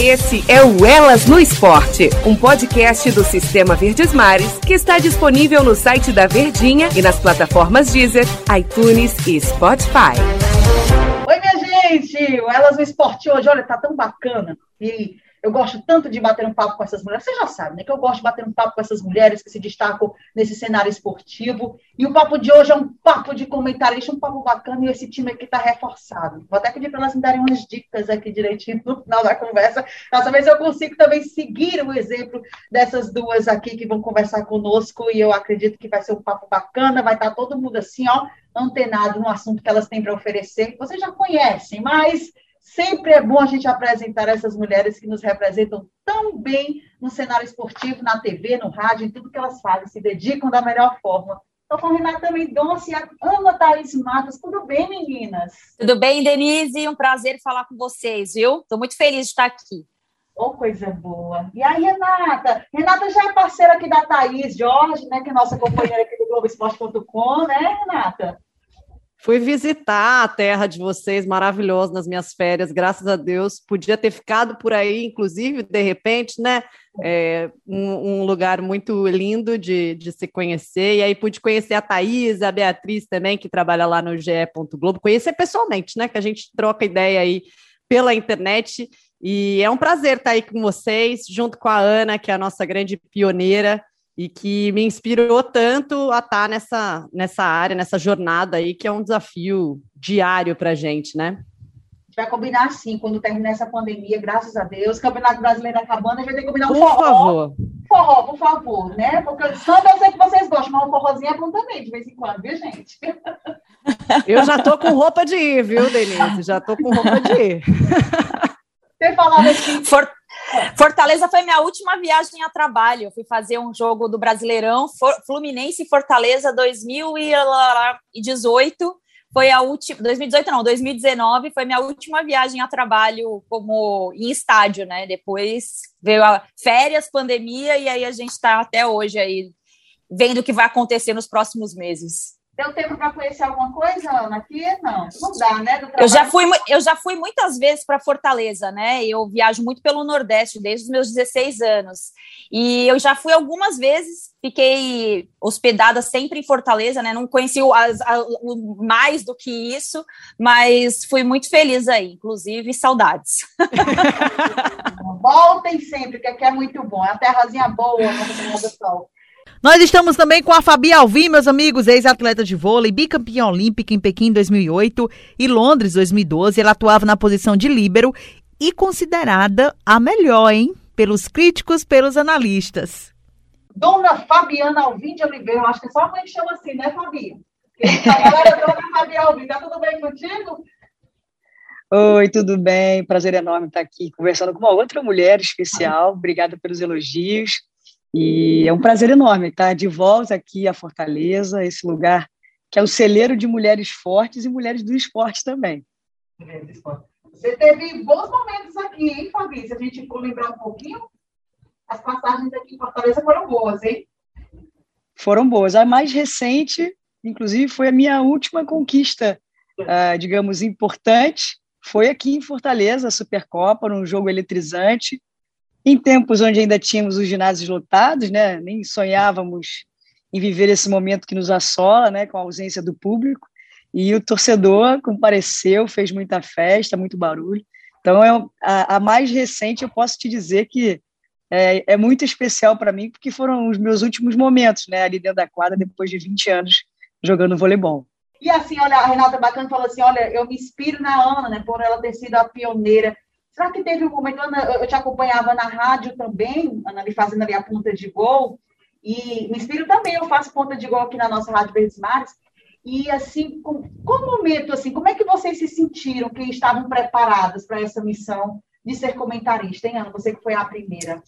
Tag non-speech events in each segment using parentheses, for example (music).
Esse é o Elas no Esporte, um podcast do Sistema Verdes Mares que está disponível no site da Verdinha e nas plataformas Deezer, iTunes e Spotify. Oi, minha gente! O Elas no Esporte hoje, olha, tá tão bacana. E eu gosto tanto de bater um papo com essas mulheres. Você já sabe, né? Que eu gosto de bater um papo com essas mulheres que se destacam nesse cenário esportivo. E o papo de hoje é um papo de comentarista, um papo bacana, e esse time aqui está reforçado. Vou até pedir para elas me darem umas dicas aqui direitinho no final da conversa, saber se eu consigo também seguir o exemplo dessas duas aqui que vão conversar conosco. E eu acredito que vai ser um papo bacana, vai estar tá todo mundo assim, ó, antenado no assunto que elas têm para oferecer. Vocês já conhecem, mas Sempre é bom a gente apresentar essas mulheres que nos representam tão bem no cenário esportivo, na TV, no rádio, em tudo que elas fazem, se dedicam da melhor forma. Estou com a Renata Mendonça e a Ana Thaís Matos. Tudo bem, meninas? Tudo bem, Denise? Um prazer falar com vocês, viu? Estou muito feliz de estar aqui. Oh, coisa boa. E aí, Renata? Renata já é parceira aqui da Thaís Jorge, né? Que é nossa companheira aqui do Globoesporte.com, né, Renata? Fui visitar a terra de vocês, maravilhoso, nas minhas férias, graças a Deus. Podia ter ficado por aí, inclusive, de repente, né? É, um, um, lugar muito lindo de, de se conhecer. E aí pude conhecer a Thaís, a Beatriz também, que trabalha lá no GE. Globo. Conhecer pessoalmente, né? Que a gente troca ideia aí pela internet. E é um prazer estar aí com vocês, junto com a Ana, que é a nossa grande pioneira e que me inspirou tanto a estar tá nessa, nessa área, nessa jornada aí, que é um desafio diário para a gente, né? A gente vai combinar assim, quando terminar essa pandemia, graças a Deus, Campeonato Brasileiro acabando, a gente vai ter que combinar um por forró. Favor. Forró, por favor, né? Porque samba eu sei que vocês gostam, mas um forrozinho é bom também, de vez em quando, viu, gente? Eu já tô com roupa de ir, viu, Denise? Já tô com roupa de ir. (laughs) Ter falado assim. For... Fortaleza foi minha última viagem a trabalho. Eu fui fazer um jogo do Brasileirão, Fluminense e Fortaleza 2018. Foi a última, 2018 não, 2019 foi minha última viagem a trabalho como em estádio, né? Depois veio a férias, pandemia e aí a gente está até hoje aí vendo o que vai acontecer nos próximos meses. Deu tempo para conhecer alguma coisa, Ana, aqui? Não, não dá, né? Eu já fui, eu já fui muitas vezes para Fortaleza, né? Eu viajo muito pelo Nordeste desde os meus 16 anos. E eu já fui algumas vezes, fiquei hospedada sempre em Fortaleza, né? Não conheci o, as, a, o mais do que isso, mas fui muito feliz aí, inclusive saudades. (laughs) Voltem sempre, que aqui é muito bom. É uma terrazinha boa no do Sol. Nós estamos também com a Fabi Alvim, meus amigos, ex-atleta de vôlei, bicampeã olímpica em Pequim 2008 e Londres 2012. Ela atuava na posição de líbero e considerada a melhor, hein? Pelos críticos, pelos analistas. Dona Fabiana Alvim de Oliveira, acho que é só a mãe que chama assim, né, Fabi? Agora, Dona Fabi Alvim, tá tudo bem contigo? Oi, tudo bem? Prazer enorme estar aqui conversando com uma outra mulher especial. Obrigada pelos elogios. E é um prazer enorme estar de volta aqui a Fortaleza, esse lugar que é o celeiro de mulheres fortes e mulheres do esporte também. Você teve bons momentos aqui, hein? Se a gente for lembrar um pouquinho, as passagens aqui em Fortaleza foram boas, hein? Foram boas. A mais recente, inclusive, foi a minha última conquista, uh, digamos, importante. Foi aqui em Fortaleza, a Supercopa, num jogo eletrizante em tempos onde ainda tínhamos os ginásios lotados, né, nem sonhávamos em viver esse momento que nos assola, né, com a ausência do público, e o torcedor compareceu, fez muita festa, muito barulho. Então, é a, a mais recente, eu posso te dizer que é, é muito especial para mim, porque foram os meus últimos momentos, né, ali dentro da quadra, depois de 20 anos jogando voleibol. E assim, olha, a Renata Bacana falou assim, olha, eu me inspiro na Ana, né, por ela ter sido a pioneira Será que teve um momento, Ana, eu te acompanhava na rádio também, Ana, ali fazendo ali a ponta de gol, e me inspiro também, eu faço ponta de gol aqui na nossa Rádio Verdes Mares, e assim, com, qual momento, assim, como é que vocês se sentiram que estavam preparadas para essa missão de ser comentarista, hein, Ana? Você que foi a primeira.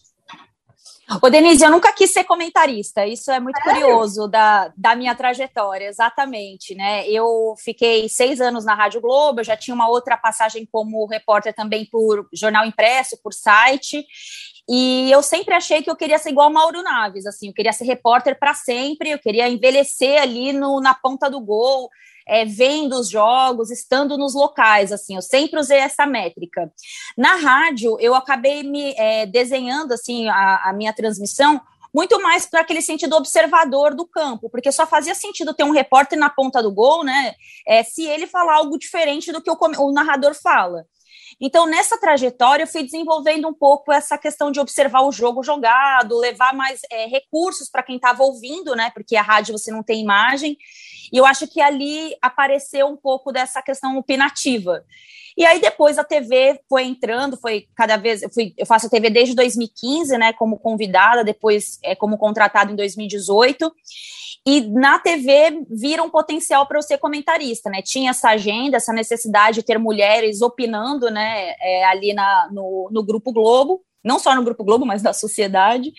Ô, Denise, eu nunca quis ser comentarista, isso é muito curioso da, da minha trajetória, exatamente, né? Eu fiquei seis anos na Rádio Globo, eu já tinha uma outra passagem como repórter também por jornal impresso, por site, e eu sempre achei que eu queria ser igual Mauro Naves, assim, eu queria ser repórter para sempre, eu queria envelhecer ali no, na ponta do gol, é, vendo os jogos, estando nos locais, assim, eu sempre usei essa métrica. Na rádio, eu acabei me é, desenhando, assim, a, a minha transmissão muito mais para aquele sentido observador do campo, porque só fazia sentido ter um repórter na ponta do gol, né? É, se ele falar algo diferente do que o, o narrador fala. Então, nessa trajetória, eu fui desenvolvendo um pouco essa questão de observar o jogo jogado, levar mais é, recursos para quem estava ouvindo, né? Porque a rádio você não tem imagem. E eu acho que ali apareceu um pouco dessa questão opinativa. E aí depois a TV foi entrando, foi cada vez, eu, fui, eu faço a TV desde 2015, né, como convidada, depois é, como contratada em 2018. E na TV vira um potencial para eu ser comentarista, né? Tinha essa agenda, essa necessidade de ter mulheres opinando, né, é, ali na, no, no Grupo Globo não só no Grupo Globo, mas da sociedade.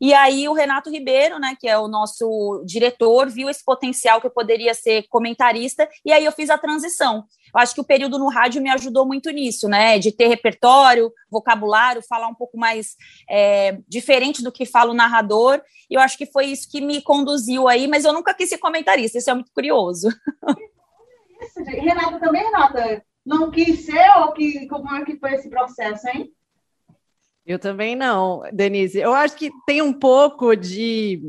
E aí o Renato Ribeiro, né, que é o nosso diretor, viu esse potencial que eu poderia ser comentarista, e aí eu fiz a transição. Eu acho que o período no rádio me ajudou muito nisso, né, de ter repertório, vocabulário, falar um pouco mais é, diferente do que fala o narrador, e eu acho que foi isso que me conduziu aí, mas eu nunca quis ser comentarista, isso é muito curioso. Renata também, Renata, não quis ser ou que, como é que foi esse processo, hein? Eu também não, Denise. Eu acho que tem um pouco de,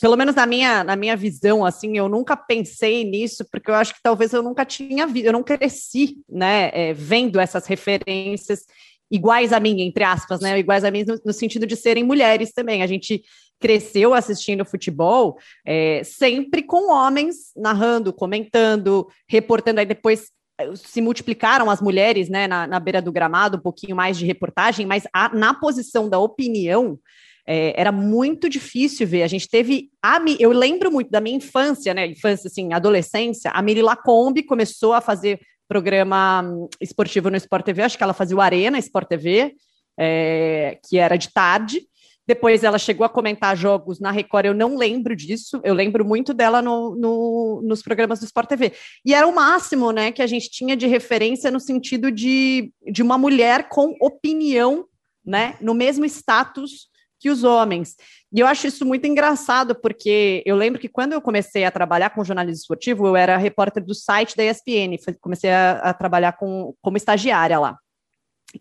pelo menos na minha, na minha visão, assim, eu nunca pensei nisso, porque eu acho que talvez eu nunca tinha visto, eu não cresci, né, é, vendo essas referências iguais a mim, entre aspas, né, iguais a mim no, no sentido de serem mulheres também. A gente cresceu assistindo futebol é, sempre com homens narrando, comentando, reportando. Aí depois se multiplicaram as mulheres né, na, na, beira do gramado, um pouquinho mais de reportagem, mas a, na posição da opinião é, era muito difícil ver. A gente teve. A, eu lembro muito da minha infância, né? Infância, assim, adolescência, a Miri Lacombe começou a fazer programa hum, esportivo no Sport TV, acho que ela fazia o Arena Sport TV, é, que era de tarde. Depois ela chegou a comentar jogos na Record, eu não lembro disso, eu lembro muito dela no, no, nos programas do Sport TV. E era o máximo né, que a gente tinha de referência no sentido de, de uma mulher com opinião, né, no mesmo status que os homens. E eu acho isso muito engraçado, porque eu lembro que quando eu comecei a trabalhar com jornalismo esportivo, eu era repórter do site da ESPN, comecei a, a trabalhar com, como estagiária lá.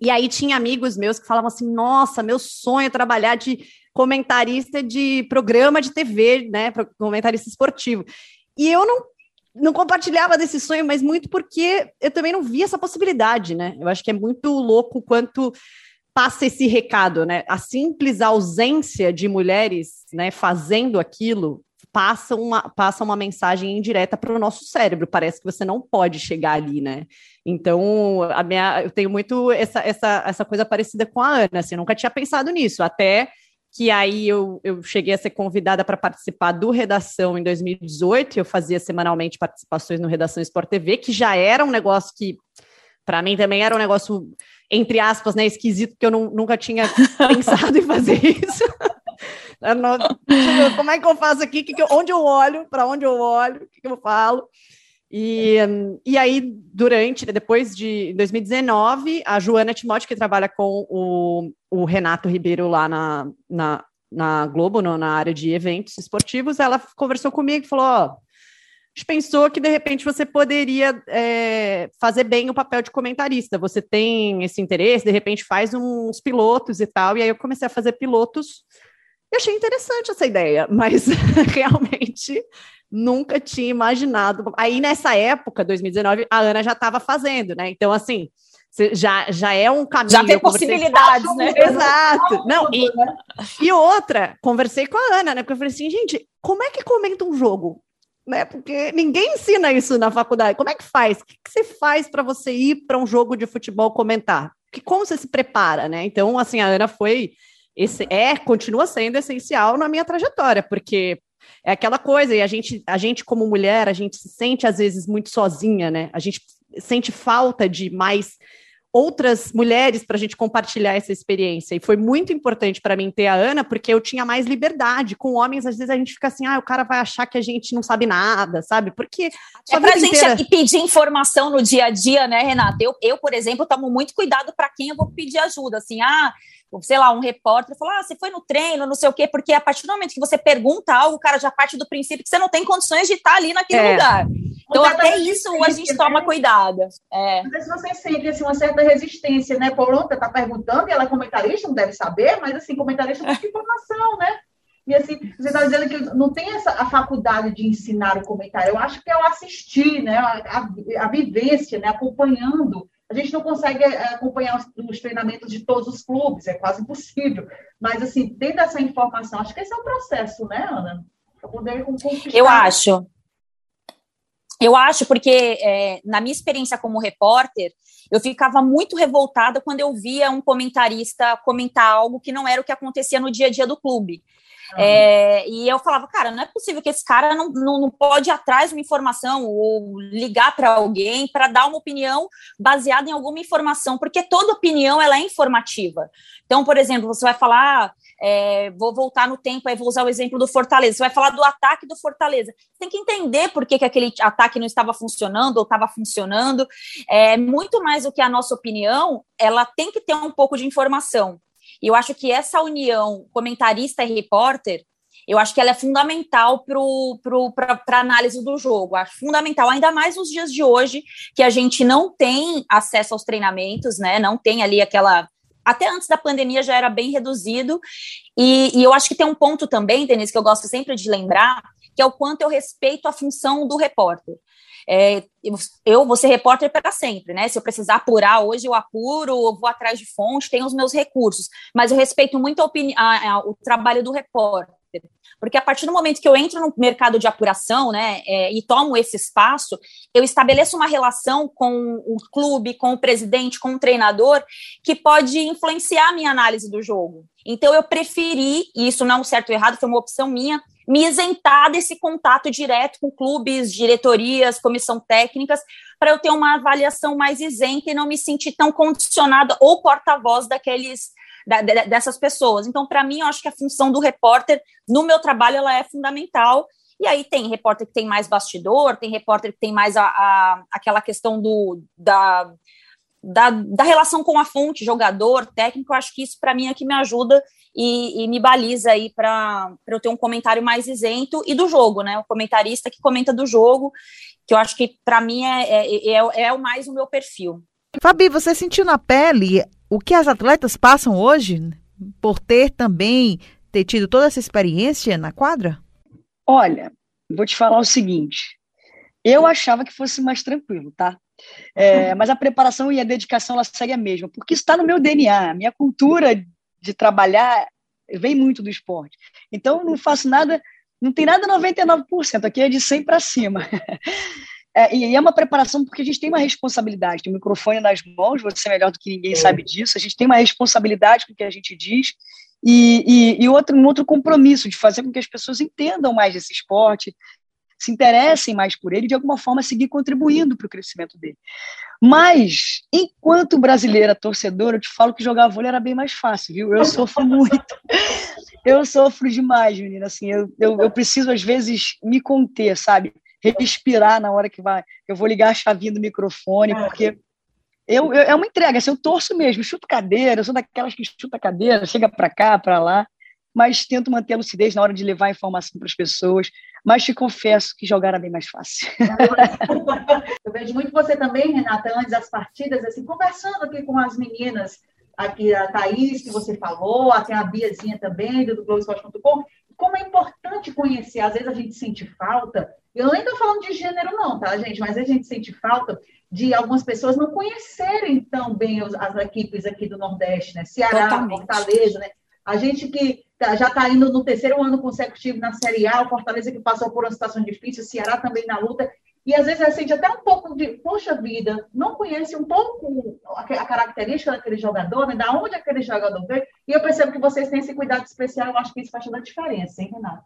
E aí tinha amigos meus que falavam assim: nossa, meu sonho é trabalhar de comentarista de programa de TV, né? Comentarista esportivo. E eu não, não compartilhava desse sonho, mas muito porque eu também não via essa possibilidade, né? Eu acho que é muito louco quanto passa esse recado, né? A simples ausência de mulheres, né, fazendo aquilo passa uma, passa uma mensagem indireta para o nosso cérebro. Parece que você não pode chegar ali, né? Então, a minha, eu tenho muito essa, essa, essa coisa parecida com a Ana, assim, eu nunca tinha pensado nisso, até que aí eu, eu cheguei a ser convidada para participar do Redação em 2018, eu fazia semanalmente participações no Redação Sport TV, que já era um negócio que, para mim, também era um negócio, entre aspas, né, esquisito, porque eu não, nunca tinha (laughs) pensado em fazer isso. Como é que eu faço aqui? Que que eu, onde eu olho? Para onde eu olho? O que, que eu falo? E, e aí, durante, depois de 2019, a Joana Timóteo, que trabalha com o, o Renato Ribeiro lá na, na, na Globo, no, na área de eventos esportivos, ela conversou comigo e falou: Ó, a gente pensou que de repente você poderia é, fazer bem o papel de comentarista. Você tem esse interesse, de repente faz uns pilotos e tal. E aí eu comecei a fazer pilotos eu achei interessante essa ideia, mas (laughs) realmente nunca tinha imaginado. Aí nessa época, 2019, a Ana já estava fazendo, né? Então, assim, já, já é um caminho. Já tem possibilidades, né? Exato. (laughs) Não, e, e outra, conversei com a Ana, né? Porque eu falei assim, gente, como é que comenta um jogo? Né? Porque ninguém ensina isso na faculdade. Como é que faz? O que, que você faz para você ir para um jogo de futebol comentar? Que, como você se prepara, né? Então, assim, a Ana foi esse é, continua sendo essencial na minha trajetória, porque é aquela coisa, e a gente, a gente como mulher, a gente se sente às vezes muito sozinha, né? A gente sente falta de mais outras mulheres para a gente compartilhar essa experiência. E foi muito importante para mim ter a Ana, porque eu tinha mais liberdade. Com homens, às vezes a gente fica assim, ah, o cara vai achar que a gente não sabe nada, sabe? Porque. É para a gente inteira... pedir informação no dia a dia, né, Renata? Eu, eu por exemplo, tomo muito cuidado para quem eu vou pedir ajuda. Assim, ah, sei lá, um repórter falou: ah, você foi no treino, não sei o quê, porque a partir do momento que você pergunta algo, o cara já parte do princípio que você não tem condições de estar ali naquele é. lugar. Então, até isso a gente toma cuidado. É. Mas você sente assim, uma certa resistência, né? Por onde está perguntando, e ela é comentarista, não deve saber, mas assim, comentarista tem informação, né? E assim, você está dizendo que não tem essa, a faculdade de ensinar o comentário. Eu acho que é o assistir, né? A, a, a vivência, né? Acompanhando a gente não consegue é, acompanhar os, os, treinamentos de todos os clubes, é quase impossível. Mas, assim, tendo essa informação, acho que esse é o processo, né, Ana? Para poder conquistar. Eu acho. Eu acho, porque é, na minha experiência como repórter, eu ficava muito revoltada quando eu via um comentarista comentar algo que não era o que acontecia no dia a dia do clube. É, e eu falava, cara, não é possível que esse cara não, não, não pode ir atrás de uma informação ou ligar para alguém para dar uma opinião baseada em alguma informação, porque toda opinião ela é informativa. Então, por exemplo, você vai falar, é, vou voltar no tempo, aí vou usar o exemplo do Fortaleza, você vai falar do ataque do Fortaleza. Você tem que entender por que, que aquele ataque não estava funcionando ou estava funcionando. É, muito mais do que a nossa opinião, ela tem que ter um pouco de informação. E eu acho que essa união comentarista e repórter, eu acho que ela é fundamental para a análise do jogo. Acho fundamental, ainda mais nos dias de hoje, que a gente não tem acesso aos treinamentos, né? Não tem ali aquela. Até antes da pandemia já era bem reduzido. E, e eu acho que tem um ponto também, Denise, que eu gosto sempre de lembrar, que é o quanto eu respeito a função do repórter. É, eu vou ser repórter para sempre, né? Se eu precisar apurar hoje, eu apuro, eu vou atrás de fonte, tenho os meus recursos. Mas eu respeito muito a a, a, o trabalho do repórter. Porque a partir do momento que eu entro no mercado de apuração, né, é, e tomo esse espaço, eu estabeleço uma relação com o clube, com o presidente, com o treinador, que pode influenciar a minha análise do jogo. Então eu preferi, e isso não é um certo ou errado, foi uma opção minha, me isentar desse contato direto com clubes, diretorias, comissão técnicas, para eu ter uma avaliação mais isenta e não me sentir tão condicionada ou porta-voz daqueles da, dessas pessoas. Então, para mim, eu acho que a função do repórter no meu trabalho ela é fundamental. E aí tem repórter que tem mais bastidor, tem repórter que tem mais a, a aquela questão do da da, da relação com a fonte, jogador, técnico, eu acho que isso para mim é que me ajuda e, e me baliza aí para eu ter um comentário mais isento e do jogo, né? O comentarista que comenta do jogo, que eu acho que para mim é, é, é, é mais o meu perfil. Fabi, você sentiu na pele o que as atletas passam hoje por ter também ter tido toda essa experiência na quadra? Olha, vou te falar o seguinte. Eu achava que fosse mais tranquilo, tá? É, mas a preparação e a dedicação ela segue a mesma, porque está no meu DNA, a minha cultura de trabalhar vem muito do esporte. Então não faço nada, não tem nada 99%, aqui é de 100 para cima. É, e é uma preparação porque a gente tem uma responsabilidade, tem o um microfone nas mãos, você é melhor do que ninguém sabe disso, a gente tem uma responsabilidade com o que a gente diz e, e, e outro, um outro compromisso de fazer com que as pessoas entendam mais desse esporte, se interessem mais por ele e, de alguma forma, seguir contribuindo para o crescimento dele. Mas, enquanto brasileira torcedora, eu te falo que jogar vôlei era bem mais fácil, viu? Eu sofro (laughs) muito. Eu sofro demais, menina. Assim, eu, eu, eu preciso, às vezes, me conter, sabe? Respirar na hora que vai. Eu vou ligar a chavinha do microfone, porque eu, eu, é uma entrega, assim, eu torço mesmo, chuto cadeira, eu sou daquelas que chuta cadeira, chega para cá, para lá mas tento manter a lucidez na hora de levar a informação para as pessoas. Mas te confesso que jogar era bem mais fácil. (laughs) Eu vejo muito você também, Renata, antes das partidas, assim, conversando aqui com as meninas, aqui a Thaís, que você falou, até a Biazinha também, do Globoesporte.com, como é importante conhecer, às vezes a gente sente falta, eu nem estou falando de gênero não, tá, gente, mas a gente sente falta de algumas pessoas não conhecerem tão bem as equipes aqui do Nordeste, né, Ceará, Totalmente. Fortaleza, né, a gente que tá, já está indo no terceiro ano consecutivo na Série A, o Fortaleza que passou por uma situação difícil, o Ceará também na luta, e às vezes a gente até um pouco de, poxa vida, não conhece um pouco a, a característica daquele jogador, né, da onde aquele jogador veio, e eu percebo que vocês têm esse cuidado especial, eu acho que isso faz toda a diferença, hein, Renato?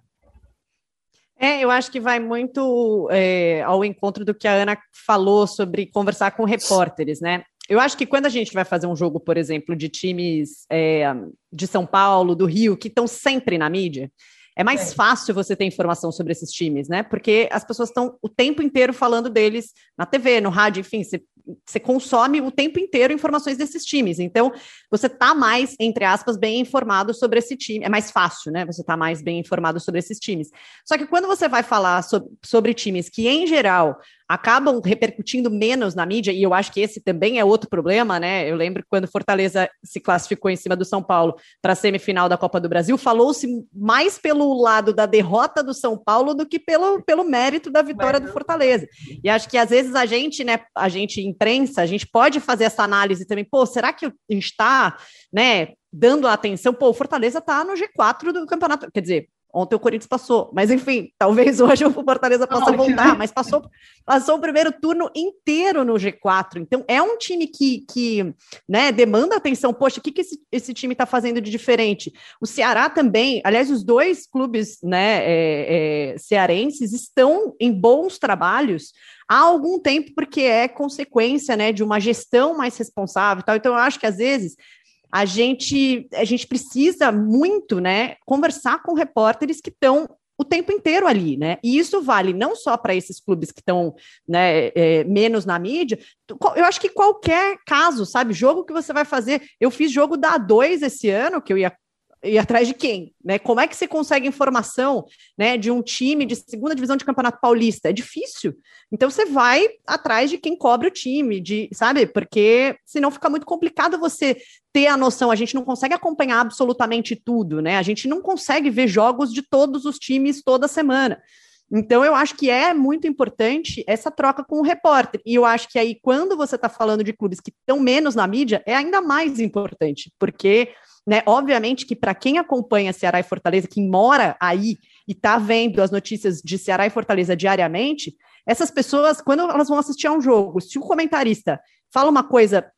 É, eu acho que vai muito é, ao encontro do que a Ana falou sobre conversar com repórteres, né? Eu acho que quando a gente vai fazer um jogo, por exemplo, de times é, de São Paulo, do Rio, que estão sempre na mídia, é mais é. fácil você ter informação sobre esses times, né? Porque as pessoas estão o tempo inteiro falando deles na TV, no rádio, enfim, você, você consome o tempo inteiro informações desses times. Então, você tá mais, entre aspas, bem informado sobre esse time. É mais fácil, né? Você tá mais bem informado sobre esses times. Só que quando você vai falar sobre, sobre times que, em geral, acabam repercutindo menos na mídia, e eu acho que esse também é outro problema, né? Eu lembro quando Fortaleza se classificou em cima do São Paulo para a semifinal da Copa do Brasil, falou-se mais pelo lado da derrota do São Paulo do que pelo, pelo mérito da vitória do Fortaleza. E acho que às vezes a gente, né, a gente imprensa, a gente pode fazer essa análise também, pô, será que a gente está, né, dando atenção, pô, o Fortaleza está no G4 do campeonato, quer dizer, Ontem o Corinthians passou, mas enfim, talvez (laughs) hoje o Fortaleza possa voltar, mas passou, passou o primeiro turno inteiro no G4. Então é um time que, que né, demanda atenção. Poxa, o que, que esse, esse time está fazendo de diferente? O Ceará também, aliás, os dois clubes né, é, é, cearenses estão em bons trabalhos há algum tempo, porque é consequência né, de uma gestão mais responsável. Tal. Então, eu acho que às vezes a gente, a gente precisa muito, né, conversar com repórteres que estão o tempo inteiro ali, né? E isso vale não só para esses clubes que estão né, é, menos na mídia. Eu acho que qualquer caso, sabe? Jogo que você vai fazer. Eu fiz jogo da A2 esse ano, que eu ia ir atrás de quem? Né? Como é que você consegue informação né, de um time de segunda divisão de campeonato paulista? É difícil. Então você vai atrás de quem cobre o time, de, sabe? Porque senão fica muito complicado você ter a noção. A gente não consegue acompanhar absolutamente tudo, né? A gente não consegue ver jogos de todos os times toda semana. Então, eu acho que é muito importante essa troca com o repórter. E eu acho que aí, quando você está falando de clubes que estão menos na mídia, é ainda mais importante, porque né? Obviamente que para quem acompanha Ceará e Fortaleza, quem mora aí e está vendo as notícias de Ceará e Fortaleza diariamente, essas pessoas, quando elas vão assistir a um jogo, se o comentarista fala uma coisa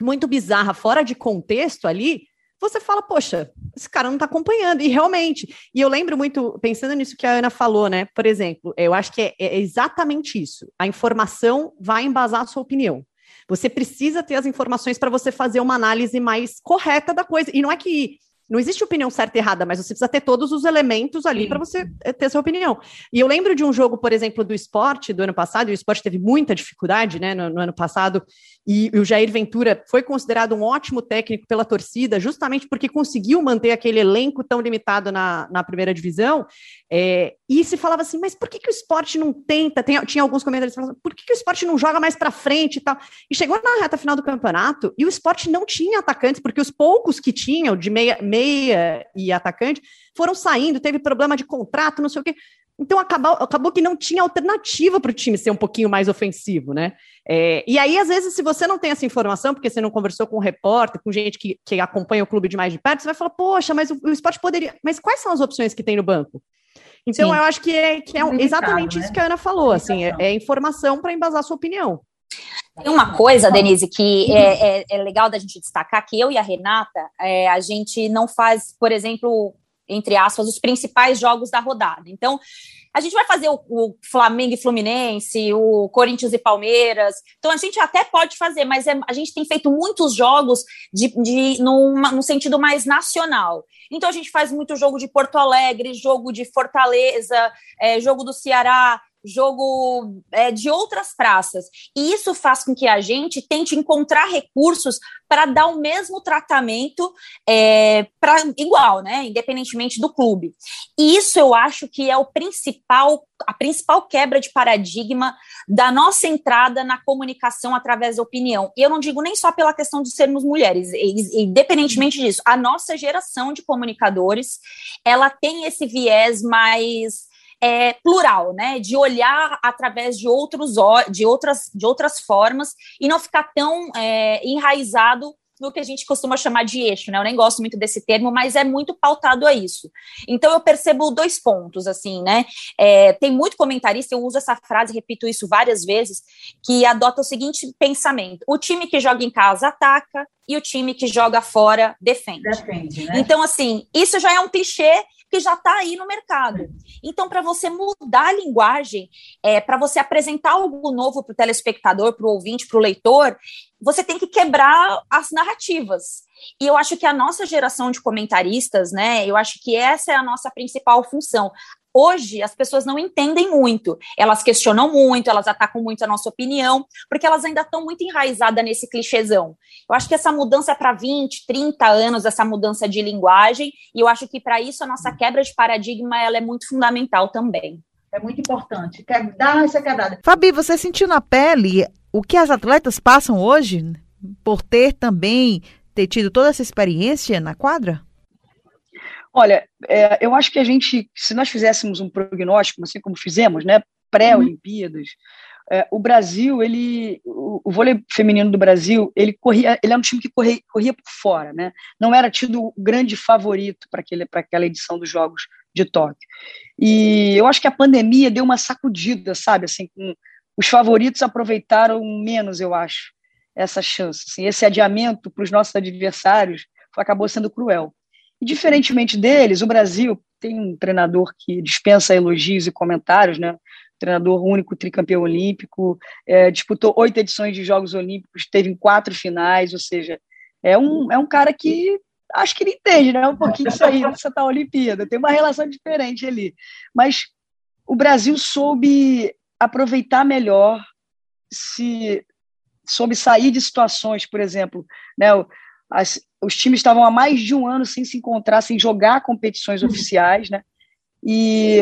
muito bizarra, fora de contexto ali, você fala, poxa, esse cara não está acompanhando, e realmente. E eu lembro muito, pensando nisso que a Ana falou, né? Por exemplo, eu acho que é, é exatamente isso. A informação vai embasar a sua opinião. Você precisa ter as informações para você fazer uma análise mais correta da coisa. E não é que não existe opinião certa e errada, mas você precisa ter todos os elementos ali para você eh, ter sua opinião. E eu lembro de um jogo, por exemplo, do esporte do ano passado, e o esporte teve muita dificuldade né, no, no ano passado, e, o Jair Ventura foi considerado um ótimo técnico pela torcida, justamente porque conseguiu manter aquele elenco tão limitado na, na primeira divisão. É, e se falava assim, mas por que, que o esporte não tenta? Tem, tinha alguns comentários falando, por que, que o esporte não joga mais para frente e tal? E chegou na reta final do campeonato e o esporte não tinha atacantes, porque os poucos que tinham, de meia, meia e atacante, foram saindo, teve problema de contrato, não sei o quê. Então acabou, acabou que não tinha alternativa para o time ser um pouquinho mais ofensivo, né? É, e aí, às vezes, se você não tem essa informação, porque você não conversou com um repórter, com gente que, que acompanha o clube de mais de perto, você vai falar, poxa, mas o, o esporte poderia. Mas quais são as opções que tem no banco? Então, Sim. eu acho que é, que é exatamente né? isso que a Ana falou, assim, é, é informação para embasar a sua opinião. Tem uma coisa, Denise, que é, é, é, legal da gente destacar, que eu e a Renata, é, a gente não faz, por exemplo, entre aspas, os principais jogos da rodada. Então, a gente vai fazer o, o, Flamengo e Fluminense, o Corinthians e Palmeiras. Então a gente até pode fazer, mas é, a gente tem feito muitos jogos de, de numa, no sentido mais nacional. Então a gente faz muito jogo de Porto Alegre, jogo de Fortaleza, é, jogo do Ceará jogo é, de outras praças. E isso faz com que a gente tente encontrar recursos para dar o mesmo tratamento é, igual, né? Independentemente do clube. E isso eu acho que é o principal, a principal quebra de paradigma da nossa entrada na comunicação através da opinião. E eu não digo nem só pela questão de sermos mulheres, independentemente disso, a nossa geração de comunicadores ela tem esse viés mais é, plural, né? De olhar através de outros de outras, de outras formas e não ficar tão é, enraizado no que a gente costuma chamar de eixo, né? Eu nem gosto muito desse termo, mas é muito pautado a isso. Então eu percebo dois pontos, assim, né? É, tem muito comentarista, eu uso essa frase, repito isso várias vezes, que adota o seguinte pensamento: o time que joga em casa ataca e o time que joga fora defende. defende né? Então, assim, isso já é um clichê porque já está aí no mercado. Então, para você mudar a linguagem, é, para você apresentar algo novo para o telespectador, para o ouvinte, para o leitor, você tem que quebrar as narrativas. E eu acho que a nossa geração de comentaristas, né, eu acho que essa é a nossa principal função. Hoje, as pessoas não entendem muito, elas questionam muito, elas atacam muito a nossa opinião, porque elas ainda estão muito enraizadas nesse clichêzão. Eu acho que essa mudança é para 20, 30 anos, essa mudança de linguagem, e eu acho que para isso a nossa quebra de paradigma ela é muito fundamental também. É muito importante, quer dar essa quebrada. Fabi, você sentiu na pele o que as atletas passam hoje por ter também ter tido toda essa experiência na quadra? Olha, é, eu acho que a gente, se nós fizéssemos um prognóstico, assim como fizemos, né, pré-Olimpíadas, é, o Brasil, ele, o, o, vôlei feminino do Brasil, ele corria, ele era um time que corria, corria por fora, né? Não era tido o grande favorito para aquela edição dos Jogos de Tóquio. E eu acho que a pandemia deu uma sacudida, sabe? Assim, com, os favoritos aproveitaram menos, eu acho, essa chance. Assim, esse adiamento para os nossos adversários acabou sendo cruel. E, diferentemente deles, o Brasil tem um treinador que dispensa elogios e comentários, né? treinador único tricampeão olímpico, é, disputou oito edições de Jogos Olímpicos, teve em quatro finais, ou seja, é um, é um cara que acho que ele entende, né? Um pouquinho disso aí, dessa tal Olimpíada, tem uma relação diferente ali. Mas o Brasil soube aproveitar melhor, se soube sair de situações, por exemplo, né? As, os times estavam há mais de um ano sem se encontrar, sem jogar competições uhum. oficiais, né? E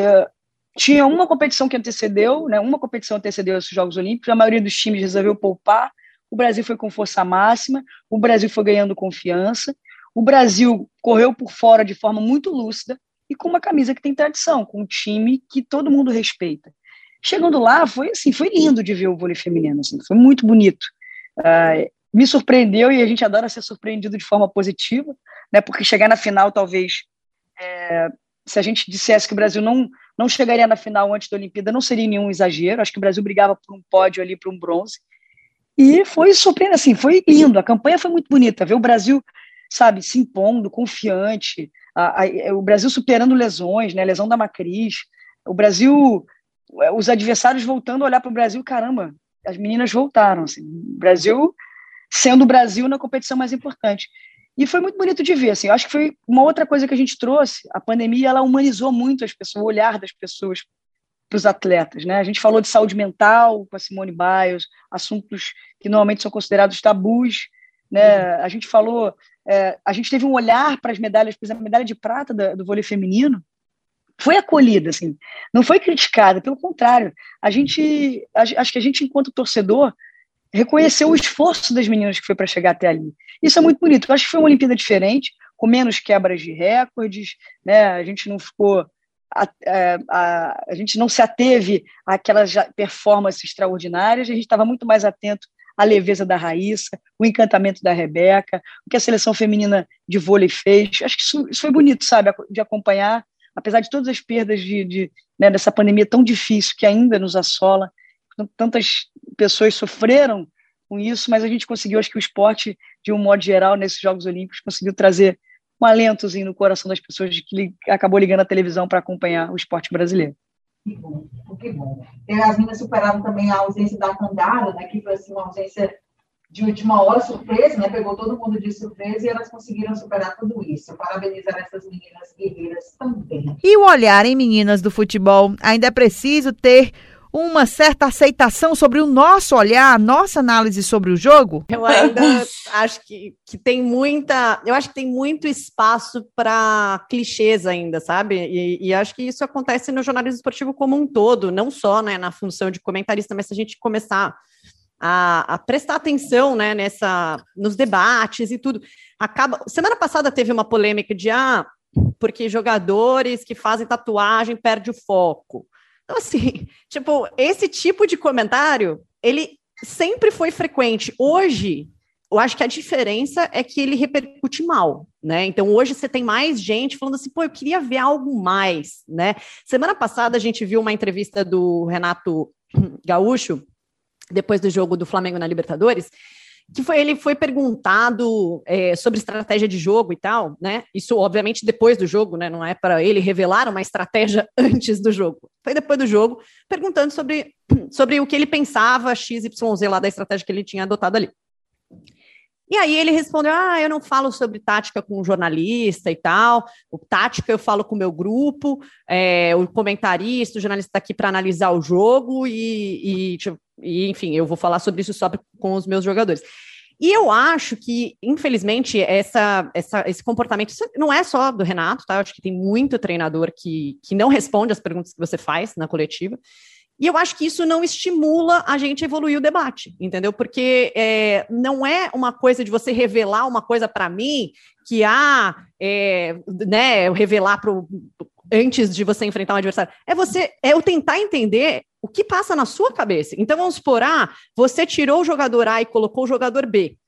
tinha uma competição que antecedeu, né? Uma competição antecedeu esses Jogos Olímpicos. A maioria dos times resolveu poupar. O Brasil foi com força máxima. O Brasil foi ganhando confiança. O Brasil correu por fora de forma muito lúcida e com uma camisa que tem tradição, com um time que todo mundo respeita. Chegando lá, foi assim, foi lindo de ver o vôlei feminino, assim, foi muito bonito. Uh, me surpreendeu e a gente adora ser surpreendido de forma positiva, né? Porque chegar na final, talvez, é, se a gente dissesse que o Brasil não não chegaria na final antes da Olimpíada, não seria nenhum exagero. Acho que o Brasil brigava por um pódio ali, por um bronze. E foi surpreendente, assim, foi lindo. A campanha foi muito bonita. Ver o Brasil, sabe, se impondo, confiante. A, a, o Brasil superando lesões, né? Lesão da Macris. O Brasil, os adversários voltando a olhar para o Brasil, caramba, as meninas voltaram. Assim. O Brasil sendo o Brasil na competição mais importante. E foi muito bonito de ver, assim, eu acho que foi uma outra coisa que a gente trouxe, a pandemia, ela humanizou muito as pessoas, o olhar das pessoas para os atletas, né? A gente falou de saúde mental com a Simone Biles, assuntos que normalmente são considerados tabus, né? A gente falou, é, a gente teve um olhar para as medalhas, por exemplo, a medalha de prata do, do vôlei feminino, foi acolhida, assim, não foi criticada, pelo contrário, a gente, acho que a gente, enquanto torcedor, reconheceu o esforço das meninas que foi para chegar até ali. Isso é muito bonito. Eu acho que foi uma Olimpíada diferente, com menos quebras de recordes, né? A gente não ficou a, a, a, a gente não se ateve àquelas performances extraordinárias, a gente estava muito mais atento à leveza da Raíssa, o encantamento da Rebeca, o que a seleção feminina de vôlei fez. Acho que isso, isso foi bonito, sabe, de acompanhar, apesar de todas as perdas de, de né, dessa pandemia tão difícil que ainda nos assola, tantas pessoas sofreram com isso, mas a gente conseguiu, acho que o esporte, de um modo geral, nesses Jogos Olímpicos, conseguiu trazer um alentozinho no coração das pessoas de que acabou ligando a televisão para acompanhar o esporte brasileiro. Que bom, que bom. E as meninas superaram também a ausência da Candara, né, que foi assim, uma ausência de última hora, surpresa, né? Pegou todo mundo de surpresa e elas conseguiram superar tudo isso. Parabenizar essas meninas guerreiras também. E o olhar em meninas do futebol? Ainda é preciso ter uma certa aceitação sobre o nosso olhar, a nossa análise sobre o jogo? Eu ainda acho que, que tem muita. Eu acho que tem muito espaço para clichês ainda, sabe? E, e, acho que isso acontece no jornalismo esportivo como um todo, não só né, na função de comentarista, mas se a gente começar a, a, prestar atenção né, nessa, nos debates e tudo. Acaba. Semana passada teve uma polêmica de ah, porque jogadores que fazem tatuagem perdem o foco. Então, assim, (laughs) tipo, esse tipo de comentário, ele sempre foi frequente. Hoje, eu acho que a diferença é que ele repercute mal, né? Então hoje você tem mais gente falando assim, pô, eu queria ver algo mais, né? Semana passada a gente viu uma entrevista do Renato (clears throat) Gaúcho, depois do jogo do Flamengo na Libertadores, que foi ele foi perguntado é, sobre estratégia de jogo e tal, né? Isso obviamente depois do jogo, né? Não é para ele revelar uma estratégia (laughs) antes do jogo. Foi depois do jogo, perguntando sobre, (clears throat) sobre o que ele pensava XYZ lá da estratégia que ele tinha adotado ali. E aí ele respondeu: Ah, eu não falo sobre tática com jornalista e tal. O tática eu falo com o meu grupo, é, o comentarista, o jornalista está aqui para analisar o jogo e, e, e, enfim, eu vou falar sobre isso só com os meus jogadores. E eu acho que, infelizmente, essa, essa, esse comportamento não é só do Renato, tá? Eu acho que tem muito treinador que, que não responde as perguntas que você faz na coletiva. E eu acho que isso não estimula a gente a evoluir o debate, entendeu? Porque é, não é uma coisa de você revelar uma coisa para mim que há, ah, é, né, revelar pro, antes de você enfrentar um adversário. É você, é eu tentar entender o que passa na sua cabeça. Então vamos supor, ah, você tirou o jogador A e colocou o jogador B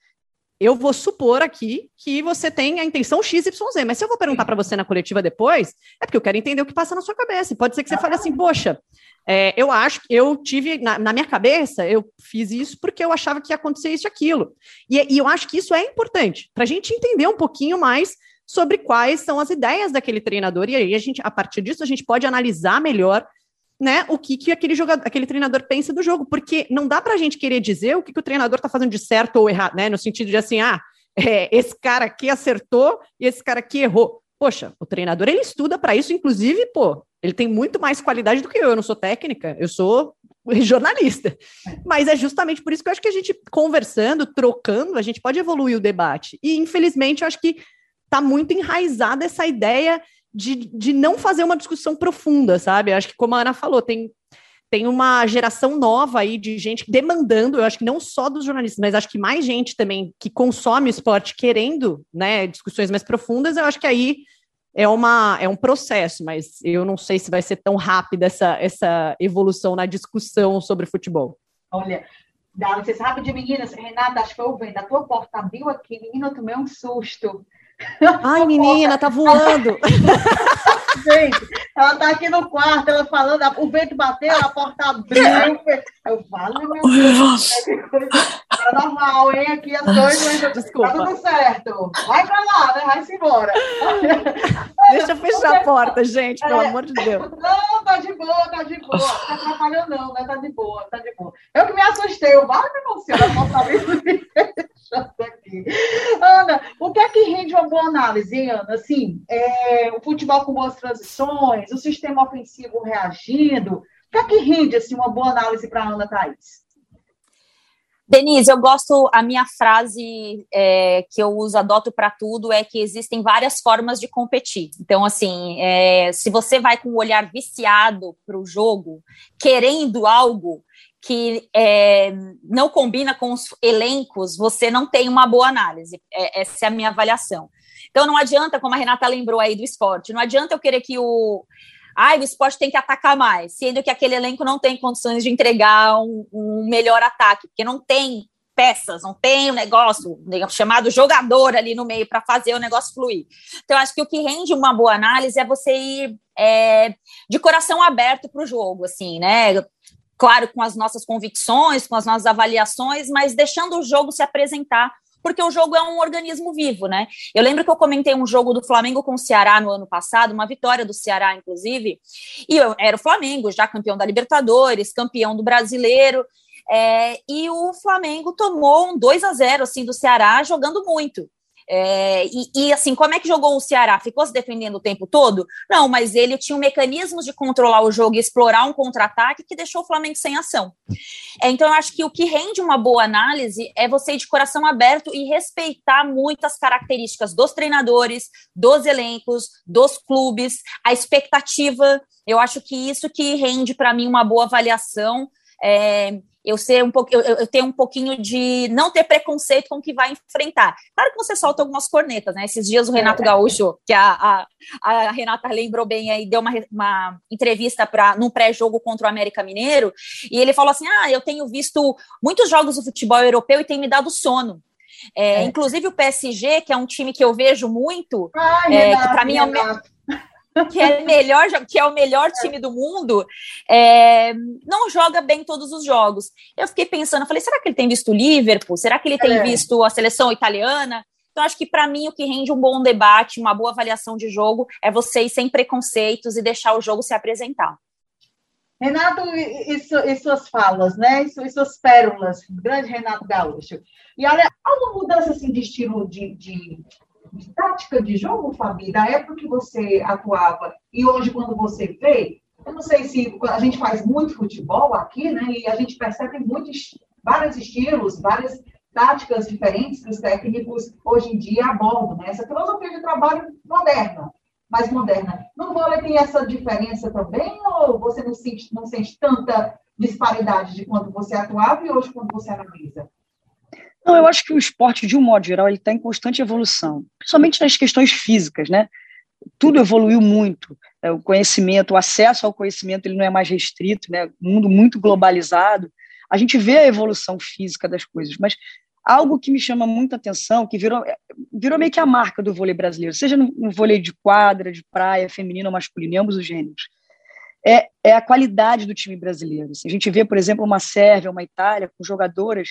eu vou supor aqui que você tem a intenção XYZ, mas se eu vou perguntar para você na coletiva depois, é porque eu quero entender o que passa na sua cabeça. Pode ser que você fale assim, poxa, é, eu acho que eu tive, na, na, minha cabeça, eu fiz isso porque eu achava que ia acontecer isso e aquilo. E, e eu acho que isso é importante, para a gente entender um pouquinho mais sobre quais são as ideias daquele treinador, e aí a gente, a partir disso, a gente pode analisar melhor né, o que, que aquele jogador, aquele treinador pensa do jogo, porque não dá para a gente querer dizer o que, que o treinador está fazendo de certo ou errado, né? No sentido de assim, ah, é, esse cara aqui acertou e esse cara aqui errou. Poxa, o treinador ele estuda para isso, inclusive, pô, ele tem muito mais qualidade do que eu. Eu não sou técnica, eu sou (laughs) jornalista. Mas é justamente por isso que eu acho que a gente conversando, trocando, a gente pode evoluir o debate. E infelizmente eu acho que está muito enraizada essa ideia de, de não fazer uma discussão profunda, sabe? Acho que, como a Ana falou, tem, tem uma geração nova aí de gente demandando, eu acho que não só dos jornalistas, mas acho que mais gente também que consome o esporte querendo né, discussões mais profundas, eu acho que aí é, uma, é um processo, mas eu não sei se vai ser tão rápida essa, essa evolução na discussão sobre futebol. Olha, dá licença rápido, meninas. Renata, acho que foi o vento. A tua porta abriu aqui, menina, eu tomei um susto. Ai, menina, tá voando. (laughs) Gente, ela tá aqui no quarto, ela falando, o vento bateu, a porta abriu. Eu falo, meu Deus, (laughs) tá normal, hein? Aqui as coisas, tá Desculpa. tá tudo certo. Vai pra lá, né? Vai-se embora. Deixa eu fechar a porta, gente, pelo é, amor de Deus. Não, tá de boa, tá de boa. Não tá atrapalhando, não, né? Tá de boa, tá de boa. Eu que me assustei, eu, vale, meu senhor, a porta abriu. Ana, o que é que rende uma boa análise, Ana? Assim, é, o futebol com boas transições, o sistema ofensivo reagindo. O que é que rende assim, uma boa análise para a Ana Thaís? Denise, eu gosto, a minha frase é, que eu uso, adoto para tudo, é que existem várias formas de competir. Então, assim, é, se você vai com o olhar viciado para o jogo, querendo algo, que é, não combina com os elencos, você não tem uma boa análise. É, essa é a minha avaliação. Então não adianta, como a Renata lembrou aí do esporte, não adianta eu querer que o. Ai, o esporte tem que atacar mais, sendo que aquele elenco não tem condições de entregar um, um melhor ataque, porque não tem peças, não tem um negócio chamado jogador ali no meio para fazer o negócio fluir. Então, acho que o que rende uma boa análise é você ir é, de coração aberto para o jogo, assim, né? claro, com as nossas convicções, com as nossas avaliações, mas deixando o jogo se apresentar porque o jogo é um organismo vivo, né? Eu lembro que eu comentei um jogo do Flamengo com o Ceará no ano passado, uma vitória do Ceará, inclusive, e eu, era o Flamengo, já campeão da Libertadores, campeão do Brasileiro, é, e o Flamengo tomou um 2 a 0 assim do Ceará jogando muito. É, e, e, assim, como é que jogou o Ceará? Ficou se defendendo o tempo todo? Não, mas ele tinha um mecanismos de controlar o jogo e explorar um contra-ataque que deixou o Flamengo sem ação. É, então, eu acho que o que rende uma boa análise é você ir de coração aberto e respeitar muitas características dos treinadores, dos elencos, dos clubes, a expectativa. Eu acho que isso que rende para mim uma boa avaliação. É, eu ser um pouco, eu, eu ter um pouquinho de não ter preconceito com o que vai enfrentar. Claro que você solta algumas cornetas, né? Esses dias o Renato é. Gaúcho, que a, a, a Renata lembrou bem aí, deu uma, uma entrevista para num pré-jogo contra o América Mineiro, e ele falou assim: Ah, eu tenho visto muitos jogos do futebol europeu e tem me dado sono. É, é. Inclusive o PSG, que é um time que eu vejo muito, Ai, é, Renato, que para mim é o, que é melhor, que é o melhor time do mundo, é, não joga bem todos os jogos. Eu fiquei pensando, falei, será que ele tem visto o Liverpool? Será que ele tem é. visto a seleção italiana? Então, acho que para mim o que rende um bom debate, uma boa avaliação de jogo, é você ir sem preconceitos e deixar o jogo se apresentar. Renato e, e, suas falas, né? E, suas pérolas, grande Renato Gaúcho. E olha, há uma mudança assim, de estilo de, de, de, tática de jogo, Fabi, da época que você atuava e hoje, quando você vê, eu não sei se a gente faz muito futebol aqui, né? E a gente percebe muitos, vários estilos, várias táticas diferentes que os técnicos hoje em dia abordam, né? Essa filosofia de trabalho moderna mais moderna. No vôlei tem essa diferença também, ou você não sente, não sente tanta disparidade de quando você atuava e hoje quando você analisa? Não, eu acho que o esporte, de um modo geral, ele está em constante evolução, principalmente nas questões físicas, né? Tudo evoluiu muito, é, o conhecimento, o acesso ao conhecimento, ele não é mais restrito, né? Mundo muito globalizado. A gente vê a evolução física das coisas, mas algo que me chama muita atenção, que virou, virou meio que a marca do vôlei brasileiro, seja no, no vôlei de quadra, de praia, feminino ou masculino, em ambos os gêneros, é, é a qualidade do time brasileiro. Assim, a gente vê, por exemplo, uma Sérvia, uma Itália, com jogadoras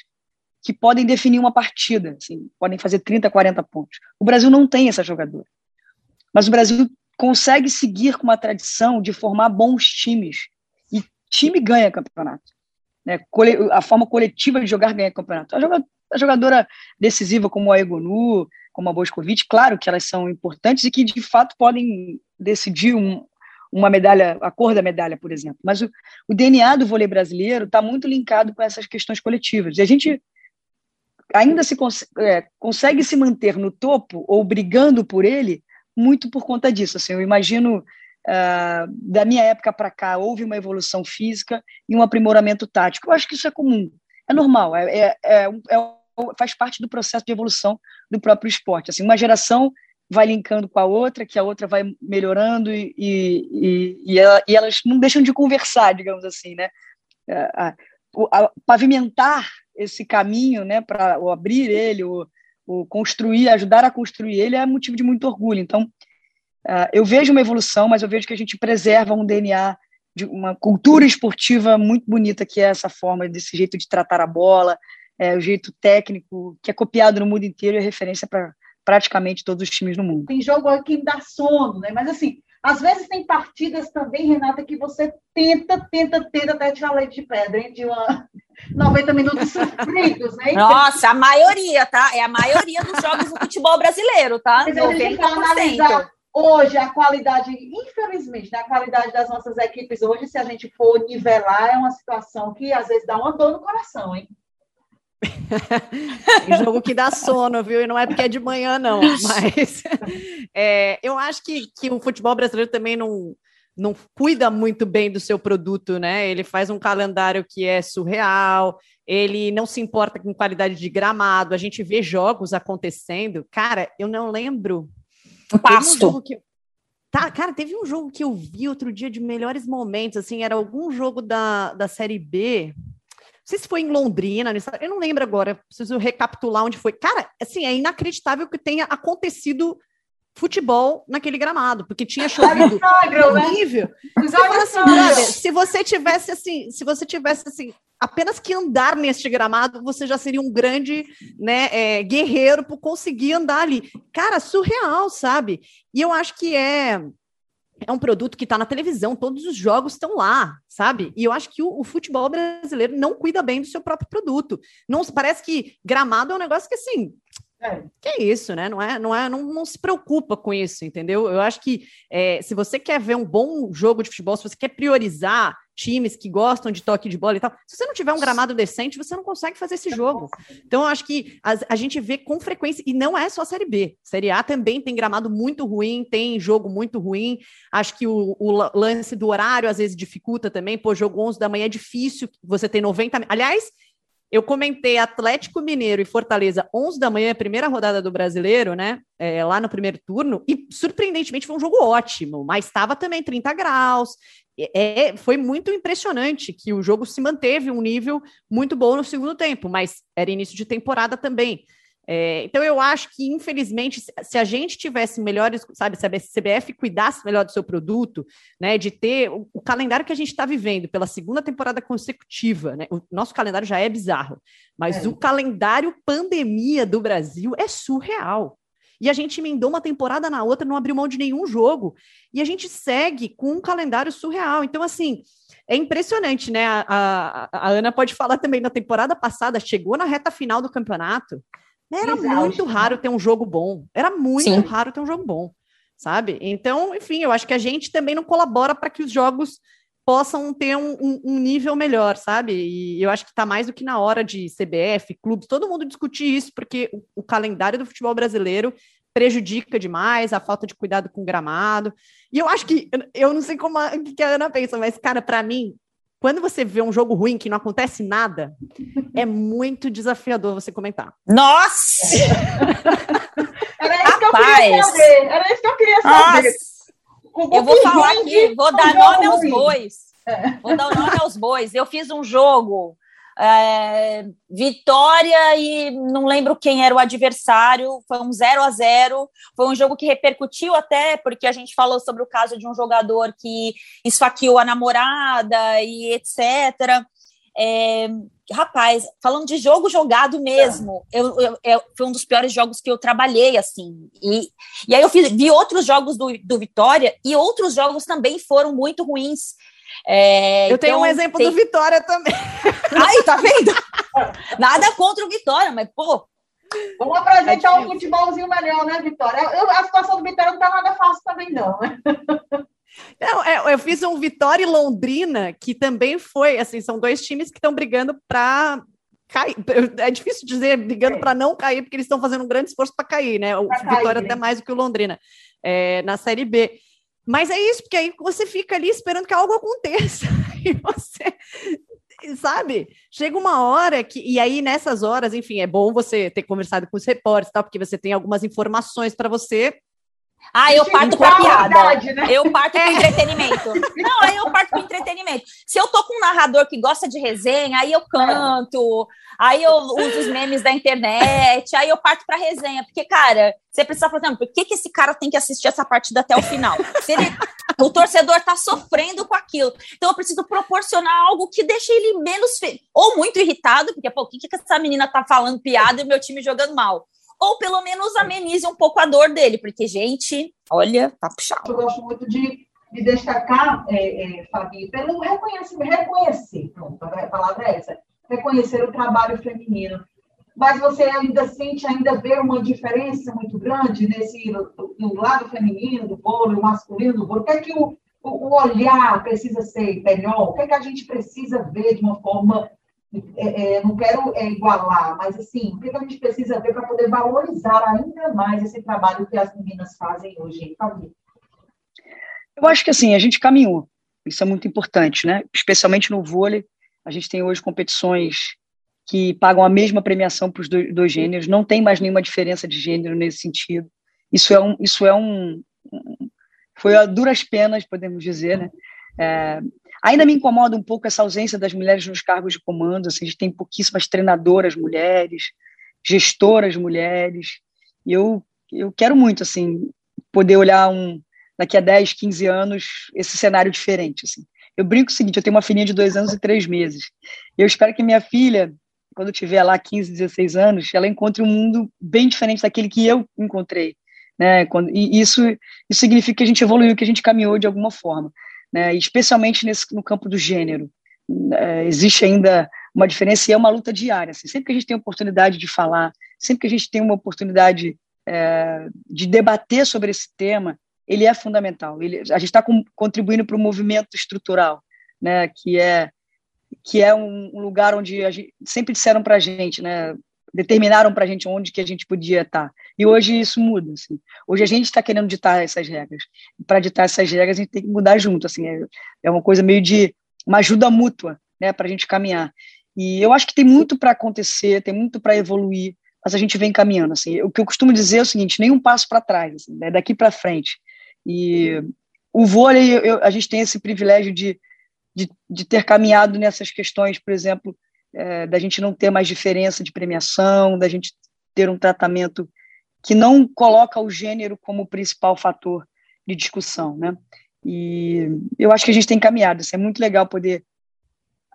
que podem definir uma partida, assim, podem fazer 30, 40 pontos. O Brasil não tem essa jogadora. Mas o Brasil consegue seguir com uma tradição de formar bons times. E time ganha campeonato. Né? A forma coletiva de jogar ganha campeonato. A jogadora decisiva como a Egonu, como a Boscovic, claro que elas são importantes e que de fato podem decidir um, uma medalha, a cor da medalha, por exemplo. Mas o, o DNA do vôlei brasileiro está muito linkado com essas questões coletivas. E a gente ainda se cons é, consegue se manter no topo ou brigando por ele muito por conta disso. Assim, eu imagino uh, da minha época para cá houve uma evolução física e um aprimoramento tático. Eu acho que isso é comum, é normal, é, é, é, é faz parte do processo de evolução do próprio esporte. Assim, uma geração vai linkando com a outra, que a outra vai melhorando e, e, e, ela, e elas não deixam de conversar, digamos assim, né? A pavimentar esse caminho, né, para abrir ele, o, o, construir, ajudar a construir ele é motivo de muito orgulho. Então, uh, eu vejo uma evolução, mas eu vejo que a gente preserva um DNA de uma cultura esportiva muito bonita, que é essa forma, desse jeito de tratar a bola, é, o jeito técnico, que é copiado no mundo inteiro e é referência para praticamente todos os times do mundo. Tem jogo que dá sono, né? Mas assim, às vezes tem partidas também, Renata, que você tenta, tenta, tenta até tirar leite de pedra, hein? De uma (laughs) 90 minutos sofridos, né? Nossa, a maioria, tá? É a maioria dos jogos do futebol brasileiro, tá? Mas 90%. analisar hoje a qualidade, infelizmente, né, a qualidade das nossas equipes hoje, se a gente for nivelar, é uma situação que às vezes dá uma dor no coração, hein? (laughs) jogo que dá sono, viu? E não é porque é de manhã, não. (laughs) Mas é, eu acho que, que o futebol brasileiro também não, não cuida muito bem do seu produto, né? Ele faz um calendário que é surreal, ele não se importa com qualidade de gramado. A gente vê jogos acontecendo. Cara, eu não lembro. O pasto. Um que... Tá, cara, teve um jogo que eu vi outro dia de melhores momentos, assim, era algum jogo da, da Série B, sei se foi em Londrina, eu não lembro agora, preciso recapitular onde foi. Cara, assim, é inacreditável que tenha acontecido futebol naquele gramado, porque tinha chovido horrível. Assim, se você tivesse assim, se você tivesse assim, apenas que andar neste gramado, você já seria um grande né, é, guerreiro por conseguir andar ali. Cara, surreal, sabe? E eu acho que é é um produto que está na televisão, todos os jogos estão lá, sabe? E eu acho que o, o, futebol brasileiro não cuida bem do seu próprio produto. Não parece que gramado é um negócio que assim. É. Que é isso, né? Não é, não é, não, não se preocupa com isso, entendeu? Eu acho que é, se você quer ver um bom jogo de futebol, se você quer priorizar times que gostam de toque de bola e tal. Se você não tiver um gramado decente, você não consegue fazer esse jogo. Então, eu acho que a, a gente vê com frequência, e não é só a Série B. Série A também tem gramado muito ruim, tem jogo muito ruim. Acho que o, o lance do horário às vezes dificulta também. Pô, jogo 11 da manhã é difícil, você tem 90. Aliás, eu comentei Atlético Mineiro e Fortaleza 11 da manhã, primeira rodada do Brasileiro, né? É, lá no primeiro turno, e surpreendentemente foi um jogo ótimo, mas estava também 30 graus, é, é, foi muito impressionante que o jogo se manteve um nível muito bom no segundo tempo, mas era início de temporada também. É, então, eu acho que, infelizmente, se a gente tivesse melhores, sabe, se a CBF cuidasse melhor do seu produto, né, de ter o, o calendário que a gente está vivendo pela segunda temporada consecutiva, né, o nosso calendário já é bizarro, mas é. o calendário pandemia do Brasil é surreal. E a gente emendou uma temporada na outra, não abriu mão de nenhum jogo. E a gente segue com um calendário surreal. Então, assim, é impressionante, né? A, a, a Ana pode falar também, na temporada passada, chegou na reta final do campeonato. Era Exato. muito raro ter um jogo bom. Era muito Sim. raro ter um jogo bom, sabe? Então, enfim, eu acho que a gente também não colabora para que os jogos possam ter um, um, um, nível melhor, sabe? E eu acho que está mais do que na hora de CBF, clubes, todo mundo discutir isso, porque o, o, calendário do futebol brasileiro prejudica demais a falta de cuidado com o gramado. E eu acho que, eu não sei como a, que a Ana pensa, mas, cara, para mim, quando você vê um jogo ruim que não acontece nada, (laughs) é muito desafiador você comentar. Nossa! Era isso Rapaz. que eu queria saber. Era isso que eu queria saber. Nossa. Eu vou falar aqui, vou dar nome aos bois. É. Vou dar o nome aos bois. Eu fiz um jogo, é, vitória e não lembro quem era o adversário, foi um 0 a 0 Foi um jogo que repercutiu até, porque a gente falou sobre o caso de um jogador que esfaqueou a namorada e etc. É, rapaz, falando de jogo jogado mesmo, é. eu, eu, eu, foi um dos piores jogos que eu trabalhei, assim. E, e aí eu fiz, vi outros jogos do, do Vitória e outros jogos também foram muito ruins. É, eu então, tenho um exemplo tem... do Vitória também. (laughs) Aí, tá vendo? Nada contra o Vitória, mas, pô. Vamos apresentar é um futebolzinho melhor, né, Vitória? Eu, a situação do Vitória não tá nada fácil também, não, né? (laughs) Não, é, eu fiz um Vitória e Londrina, que também foi, assim, são dois times que estão brigando para cair. É difícil dizer brigando é. para não cair, porque eles estão fazendo um grande esforço para cair, né? O pra Vitória cair, até né? mais do que o Londrina é, na Série B. Mas é isso, porque aí você fica ali esperando que algo aconteça. (laughs) E você sabe? Chega uma hora que. E aí, nessas horas, enfim, é bom você ter conversado com os repórteres, tal, porque você tem algumas informações para você ah, eu parto para piada. Né? Eu parto para entretenimento. Não, aí eu parto para entretenimento. Se eu tô com um narrador que gosta de resenha, aí eu canto, aí eu uso os memes da internet, aí eu parto para resenha, porque cara, você precisa falar, por que que esse cara tem que assistir essa partida até o final? Se ele, o torcedor tá sofrendo com aquilo. Então eu preciso proporcionar algo que deixe ele menos ou muito irritado, porque pô, o que que essa menina tá falando piada e o meu time jogando mal? Ou pelo menos amenize um pouco a dor dele, porque, gente, olha, tá puxado. Eu gosto muito de, de destacar, é, é, Fabi, pelo reconhecimento, reconhecer, pronto, a palavra é essa, reconhecer o trabalho feminino. Mas você ainda sente, ainda vê uma diferença muito grande nesse no, no lado feminino do bolo, masculino do bolo. O que é que o, o olhar precisa ser melhor? O que é que a gente precisa ver de uma forma é, é, não quero é, igualar, mas assim, o que a gente precisa ver para poder valorizar ainda mais esse trabalho que as meninas fazem hoje, Fabi? Eu acho que assim, a gente caminhou, isso é muito importante, né? Especialmente no vôlei, a gente tem hoje competições que pagam a mesma premiação para os dois, gêneros, não tem mais nenhuma diferença de gênero nesse sentido. Isso é um, isso é um, foi a duras penas, podemos dizer, né? É, Ainda me incomoda um pouco essa ausência das mulheres nos cargos de comando. Assim, a gente tem pouquíssimas treinadoras mulheres, gestoras mulheres. E eu, eu quero muito assim poder olhar um daqui a 10, 15 anos esse cenário diferente. Assim. Eu brinco o seguinte: eu tenho uma filhinha de dois anos e três meses. Eu espero que minha filha, quando tiver lá 15, 16 anos, ela encontre um mundo bem diferente daquele que eu encontrei. Né? E isso, isso significa que a gente evoluiu, que a gente caminhou de alguma forma né, especialmente nesse, no campo do gênero. É, existe ainda uma diferença e é uma luta diária. Assim, sempre que a gente tem oportunidade de falar, sempre que a gente tem uma oportunidade é, de debater sobre esse tema, ele é fundamental. Ele, a gente está contribuindo para o movimento estrutural, né, que é que é um, lugar onde gente, sempre disseram para a gente, né, determinaram para a gente onde que a gente podia estar. E hoje isso muda. Assim. Hoje a gente está querendo ditar essas regras. Para ditar essas regras, a gente tem que mudar junto. Assim. É, é uma coisa meio de uma ajuda mútua né, para a gente caminhar. E eu acho que tem muito para acontecer, tem muito para evoluir, mas a gente vem caminhando. Assim. O que eu costumo dizer é o seguinte: nenhum passo para trás, assim, né, daqui para frente. E o vôlei, eu, a gente tem esse privilégio de, de, de ter caminhado nessas questões, por exemplo, é, da gente não ter mais diferença de premiação, da gente ter um tratamento que não coloca o gênero como principal fator de discussão, né? E eu acho que a gente tem caminhado. Isso é muito legal poder,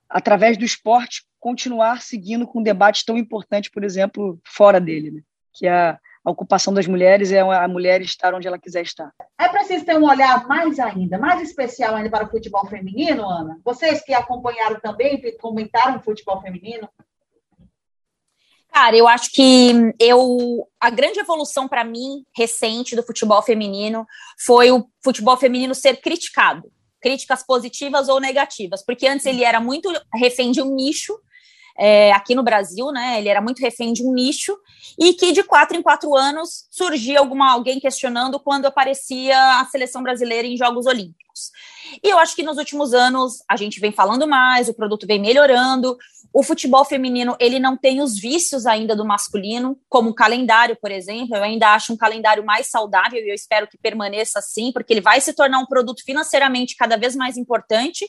através do esporte, continuar seguindo com um debate tão importante, por exemplo, fora dele, né? que é a, a ocupação das mulheres é a mulher estar onde ela quiser estar. É preciso ter um olhar mais ainda, mais especial ainda para o futebol feminino, Ana? Vocês que acompanharam também, que comentaram o futebol feminino? Cara, eu acho que eu a grande evolução para mim recente do futebol feminino foi o futebol feminino ser criticado, críticas positivas ou negativas, porque antes ele era muito refém de um nicho é, aqui no Brasil, né? Ele era muito refém de um nicho e que de quatro em quatro anos surgia alguma alguém questionando quando aparecia a seleção brasileira em Jogos Olímpicos. E eu acho que nos últimos anos a gente vem falando mais, o produto vem melhorando. O futebol feminino, ele não tem os vícios ainda do masculino, como o calendário, por exemplo. Eu ainda acho um calendário mais saudável e eu espero que permaneça assim, porque ele vai se tornar um produto financeiramente cada vez mais importante.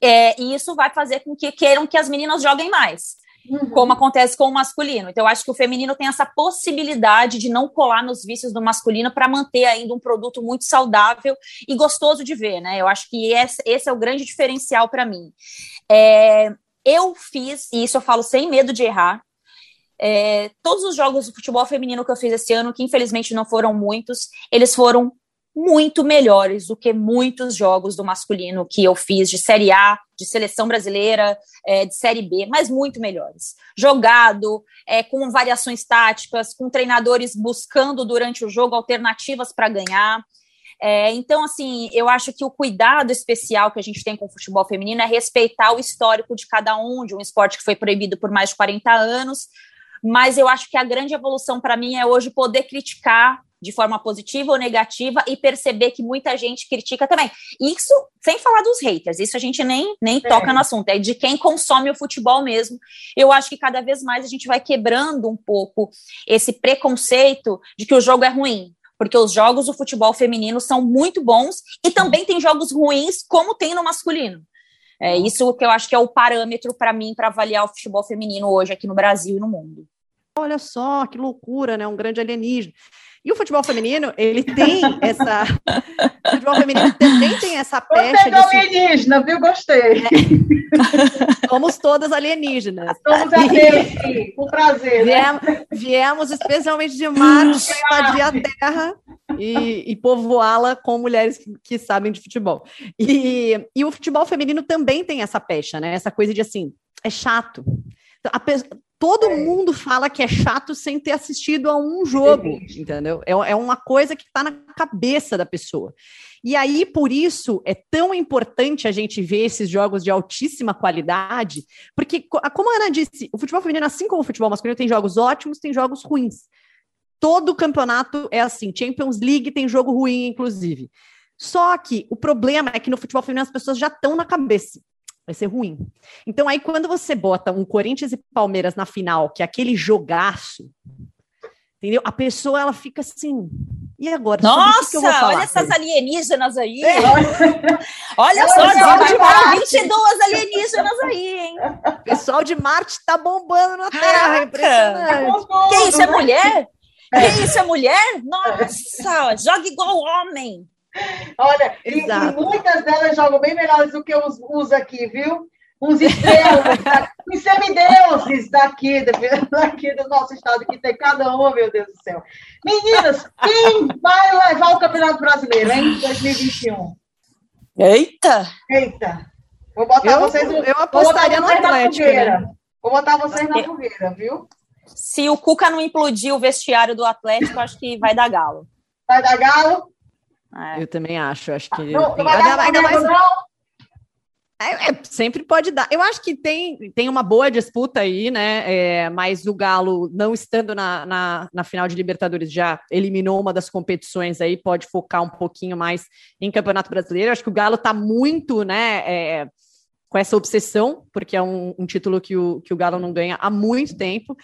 É, e isso vai fazer com que queiram que as meninas joguem mais uhum. como acontece com o masculino. Então, eu acho que o feminino tem essa possibilidade de não colar nos vícios do masculino para manter ainda um produto muito saudável e gostoso de ver, né? Eu acho que esse, esse é o grande diferencial para mim. É, eu fiz, e isso eu falo sem medo de errar, é, todos os jogos do futebol feminino que eu fiz esse ano, que infelizmente não foram muitos, eles foram muito melhores do que muitos jogos do masculino que eu fiz de Série A, de seleção brasileira, é, de Série B, mas muito melhores. Jogado, é, com variações táticas, com treinadores buscando durante o jogo alternativas para ganhar. É, então, assim, eu acho que o cuidado especial que a gente tem com o futebol feminino é respeitar o histórico de cada um, de um esporte que foi proibido por mais de 40 anos. Mas eu acho que a grande evolução para mim é hoje poder criticar de forma positiva ou negativa e perceber que muita gente critica também. Isso sem falar dos haters, isso a gente nem, nem é. toca no assunto, é de quem consome o futebol mesmo. Eu acho que cada vez mais a gente vai quebrando um pouco esse preconceito de que o jogo é ruim. Porque os jogos do futebol feminino são muito bons e também tem jogos ruins, como tem no masculino. É isso que eu acho que é o parâmetro para mim para avaliar o futebol feminino hoje aqui no Brasil e no mundo. Olha só, que loucura, né? Um grande alienígena. E o futebol feminino, ele tem essa. (laughs) o futebol feminino também tem essa pecha. Você é alienígena, viu? Gostei. É. Somos todas alienígenas. Somos alienígenas, com prazer. Né? Viemos, viemos especialmente de Marte, invadir a Terra e, e povoá-la com mulheres que, que, sabem de futebol. E, e o futebol feminino também tem essa pecha, né? Essa coisa de assim, é chato. A, todo é. mundo fala que é chato sem ter assistido a um jogo, entendeu? É, é uma coisa que está na cabeça da pessoa. E aí, por isso, é tão importante a gente ver esses jogos de altíssima qualidade, porque, como a Ana disse, o futebol feminino, assim como o futebol masculino, tem jogos ótimos, tem jogos ruins. Todo campeonato é assim. Champions League tem jogo ruim, inclusive. Só que o problema é que no futebol feminino as pessoas já estão na cabeça vai ser ruim. Então, aí, quando você bota um Corinthians e Palmeiras na final, que é aquele jogaço, entendeu? A pessoa, ela fica assim. E agora? Nossa, olha essas alienígenas aí. É. olha só, de 22 alienígenas aí, hein? O pessoal de Marte tá bombando na Terra, impressionante. Que isso, é mulher? Que isso, é mulher? Nossa, joga igual homem. Olha, e, e, muitas delas jogam bem melhores do que os, os aqui, viu? Uns estrelas, uns semideuses daqui, daqui do nosso estado, que tem cada um, meu Deus do céu. Meninas, quem vai levar o Campeonato Brasileiro, hein? 2021. Eita! Eita! Vou botar eu, vocês, eu apostaria no Atlético. Né? Vou botar vocês na fogueira, viu? Se o Cuca não implodir o vestiário do Atlético, acho que vai dar galo. Vai dar galo? É. Eu também acho. Acho que não, tem... não ainda, ainda mais. Não. É, é, sempre pode dar. Eu acho que tem, tem uma boa disputa aí, né? É, mas o Galo, não estando na, na, na, final de Libertadores, já eliminou uma das competições aí, pode focar um pouquinho mais em Campeonato Brasileiro. Eu acho que o Galo está muito, né? É, com essa obsessão, porque é um, um, título que o, que o Galo não ganha há muito tempo.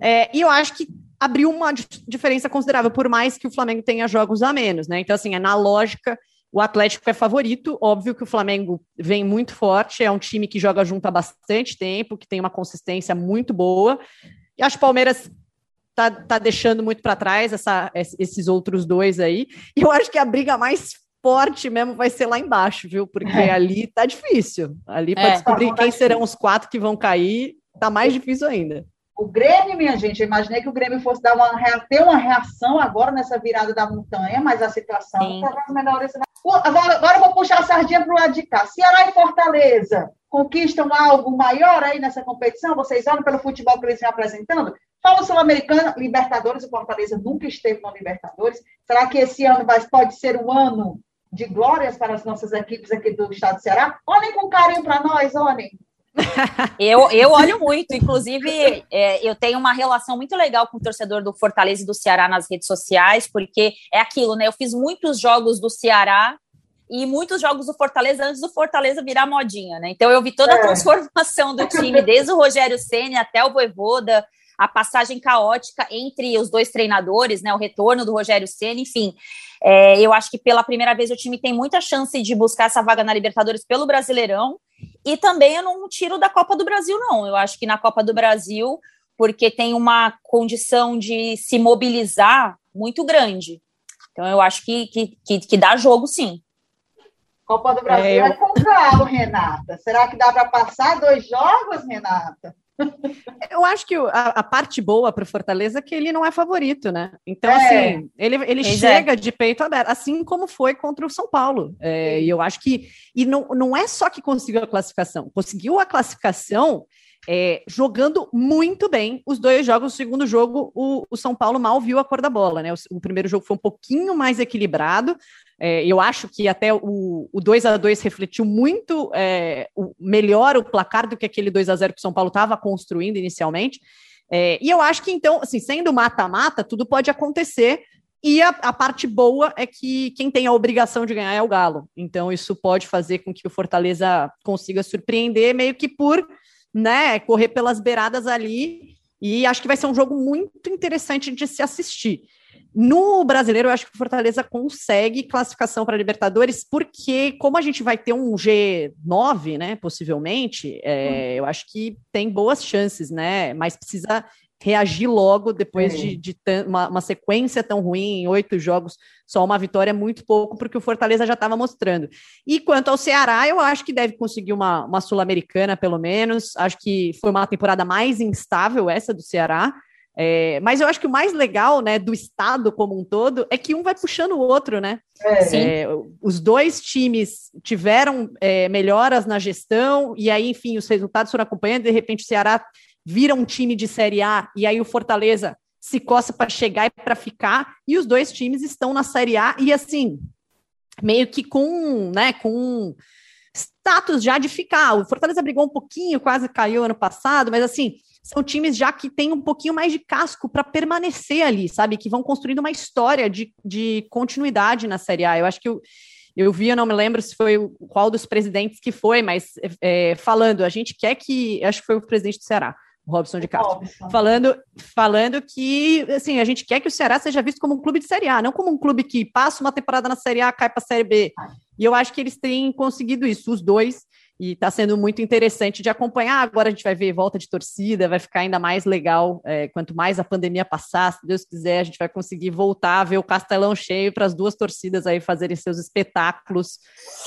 É, e eu acho que abriu uma diferença considerável, por mais que o Flamengo tenha jogos a menos, né? Então, assim, é na lógica, o Atlético é favorito. Óbvio que o Flamengo vem muito forte, é um time que joga junto há bastante tempo, que tem uma consistência muito boa. E acho que o Palmeiras tá, tá deixando muito para trás essa, esses outros dois aí. E eu acho que a briga mais forte mesmo vai ser lá embaixo, viu? Porque é. ali tá difícil. Ali para é. descobrir quem serão os quatro que vão cair, tá mais difícil ainda. O Grêmio, minha gente, eu imaginei que o Grêmio fosse dar uma, ter uma reação agora nessa virada da montanha, mas a situação está das melhores. Agora, agora eu vou puxar a sardinha para o lado de cá. Ceará e Fortaleza conquistam algo maior aí nessa competição? Vocês olham pelo futebol que eles vêm apresentando? Fala Sul-Americana, Libertadores, o Fortaleza nunca esteve no Libertadores. Será que esse ano vai, pode ser um ano de glórias para as nossas equipes aqui do estado do Ceará? Olhem com carinho para nós, olhem. Eu, eu olho muito, inclusive é, eu tenho uma relação muito legal com o torcedor do Fortaleza e do Ceará nas redes sociais, porque é aquilo, né? Eu fiz muitos jogos do Ceará e muitos jogos do Fortaleza antes do Fortaleza virar modinha, né? Então eu vi toda a é. transformação do time, desde o Rogério Ceni até o Voivoda, a passagem caótica entre os dois treinadores, né? O retorno do Rogério Ceni, enfim. É, eu acho que pela primeira vez o time tem muita chance de buscar essa vaga na Libertadores pelo Brasileirão. E também eu não tiro da Copa do Brasil, não. Eu acho que na Copa do Brasil, porque tem uma condição de se mobilizar muito grande. Então eu acho que, que, que, que dá jogo, sim. Copa do Brasil é, eu... é com galo, Renata. Será que dá para passar dois jogos, Renata? Eu acho que a, a parte boa para o Fortaleza é que ele não é favorito, né? Então, é. assim, ele, ele chega é. de peito aberto, assim como foi contra o São Paulo. É, e eu acho que. E não, não é só que conseguiu a classificação, conseguiu a classificação é, jogando muito bem os dois jogos. O segundo jogo, o, o, São Paulo mal viu a cor da bola, né? O, o primeiro jogo foi um pouquinho mais equilibrado, é, eu acho que até o, o 2 a 2 refletiu muito é, o, melhor o placar do que aquele 2 a 0 que o São Paulo estava construindo inicialmente. É, e eu acho que, então, assim, sendo mata-mata, tudo pode acontecer. E a, a, parte boa é que quem tem a obrigação de ganhar é o Galo. Então, isso pode fazer com que o Fortaleza consiga surpreender, meio que por né, correr pelas beiradas ali. E acho que vai ser um jogo muito interessante de se assistir. No brasileiro, eu acho que o Fortaleza consegue classificação para Libertadores, porque, como a gente vai ter um G9, né, possivelmente, é, hum. eu acho que tem boas chances, né? Mas precisa reagir logo depois é. de, de uma, uma, sequência tão ruim em oito jogos, só uma vitória é muito pouco, porque o Fortaleza já estava mostrando. E quanto ao Ceará, eu acho que deve conseguir uma, uma Sul-Americana, pelo menos. Acho que foi uma temporada mais instável essa do Ceará. É, mas eu acho que o mais legal, né, do estado como um todo, é que um vai puxando o outro, né? É. É, os dois times tiveram é, melhoras na gestão, e aí, enfim, os resultados foram acompanhando, de repente o Ceará vira um time de Série A, e aí o Fortaleza se coça para chegar e para ficar, e os dois times estão na Série A, e assim, meio que com, né, com status já de ficar. O Fortaleza brigou um pouquinho, quase caiu ano passado, mas assim, são times já que têm um pouquinho mais de casco para permanecer ali, sabe? Que vão construindo uma história de, de continuidade na Série A. Eu acho que eu, eu vi, eu não me lembro se foi qual dos presidentes que foi, mas é, falando, a gente quer que, acho que foi o presidente do Ceará, o Robson de Castro, Robson. falando, falando que, assim, a gente quer que o Ceará seja visto como um clube de Série A, não como um clube que passa uma temporada na Série A, cai para a Série B. E eu acho que eles têm conseguido isso, os dois, e está sendo muito interessante de acompanhar. Agora a gente vai ver volta de torcida, vai ficar ainda mais legal. É, quanto mais a pandemia passar, se Deus quiser, a gente vai conseguir voltar a ver o Castelão cheio para as duas torcidas aí fazerem seus espetáculos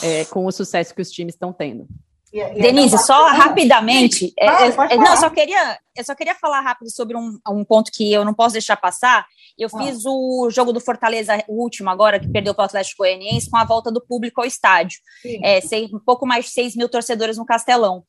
é, com o sucesso que os times estão tendo. Denise, só rapidamente, é, é não, só queria, eu só queria falar rápido sobre um, um ponto que eu não posso deixar passar, eu ah. fiz o jogo do Fortaleza, o último agora, que perdeu para o Atlético Goianiense, com a volta do público ao estádio. É, seis, um pouco mais de 6 mil torcedores no Castelão.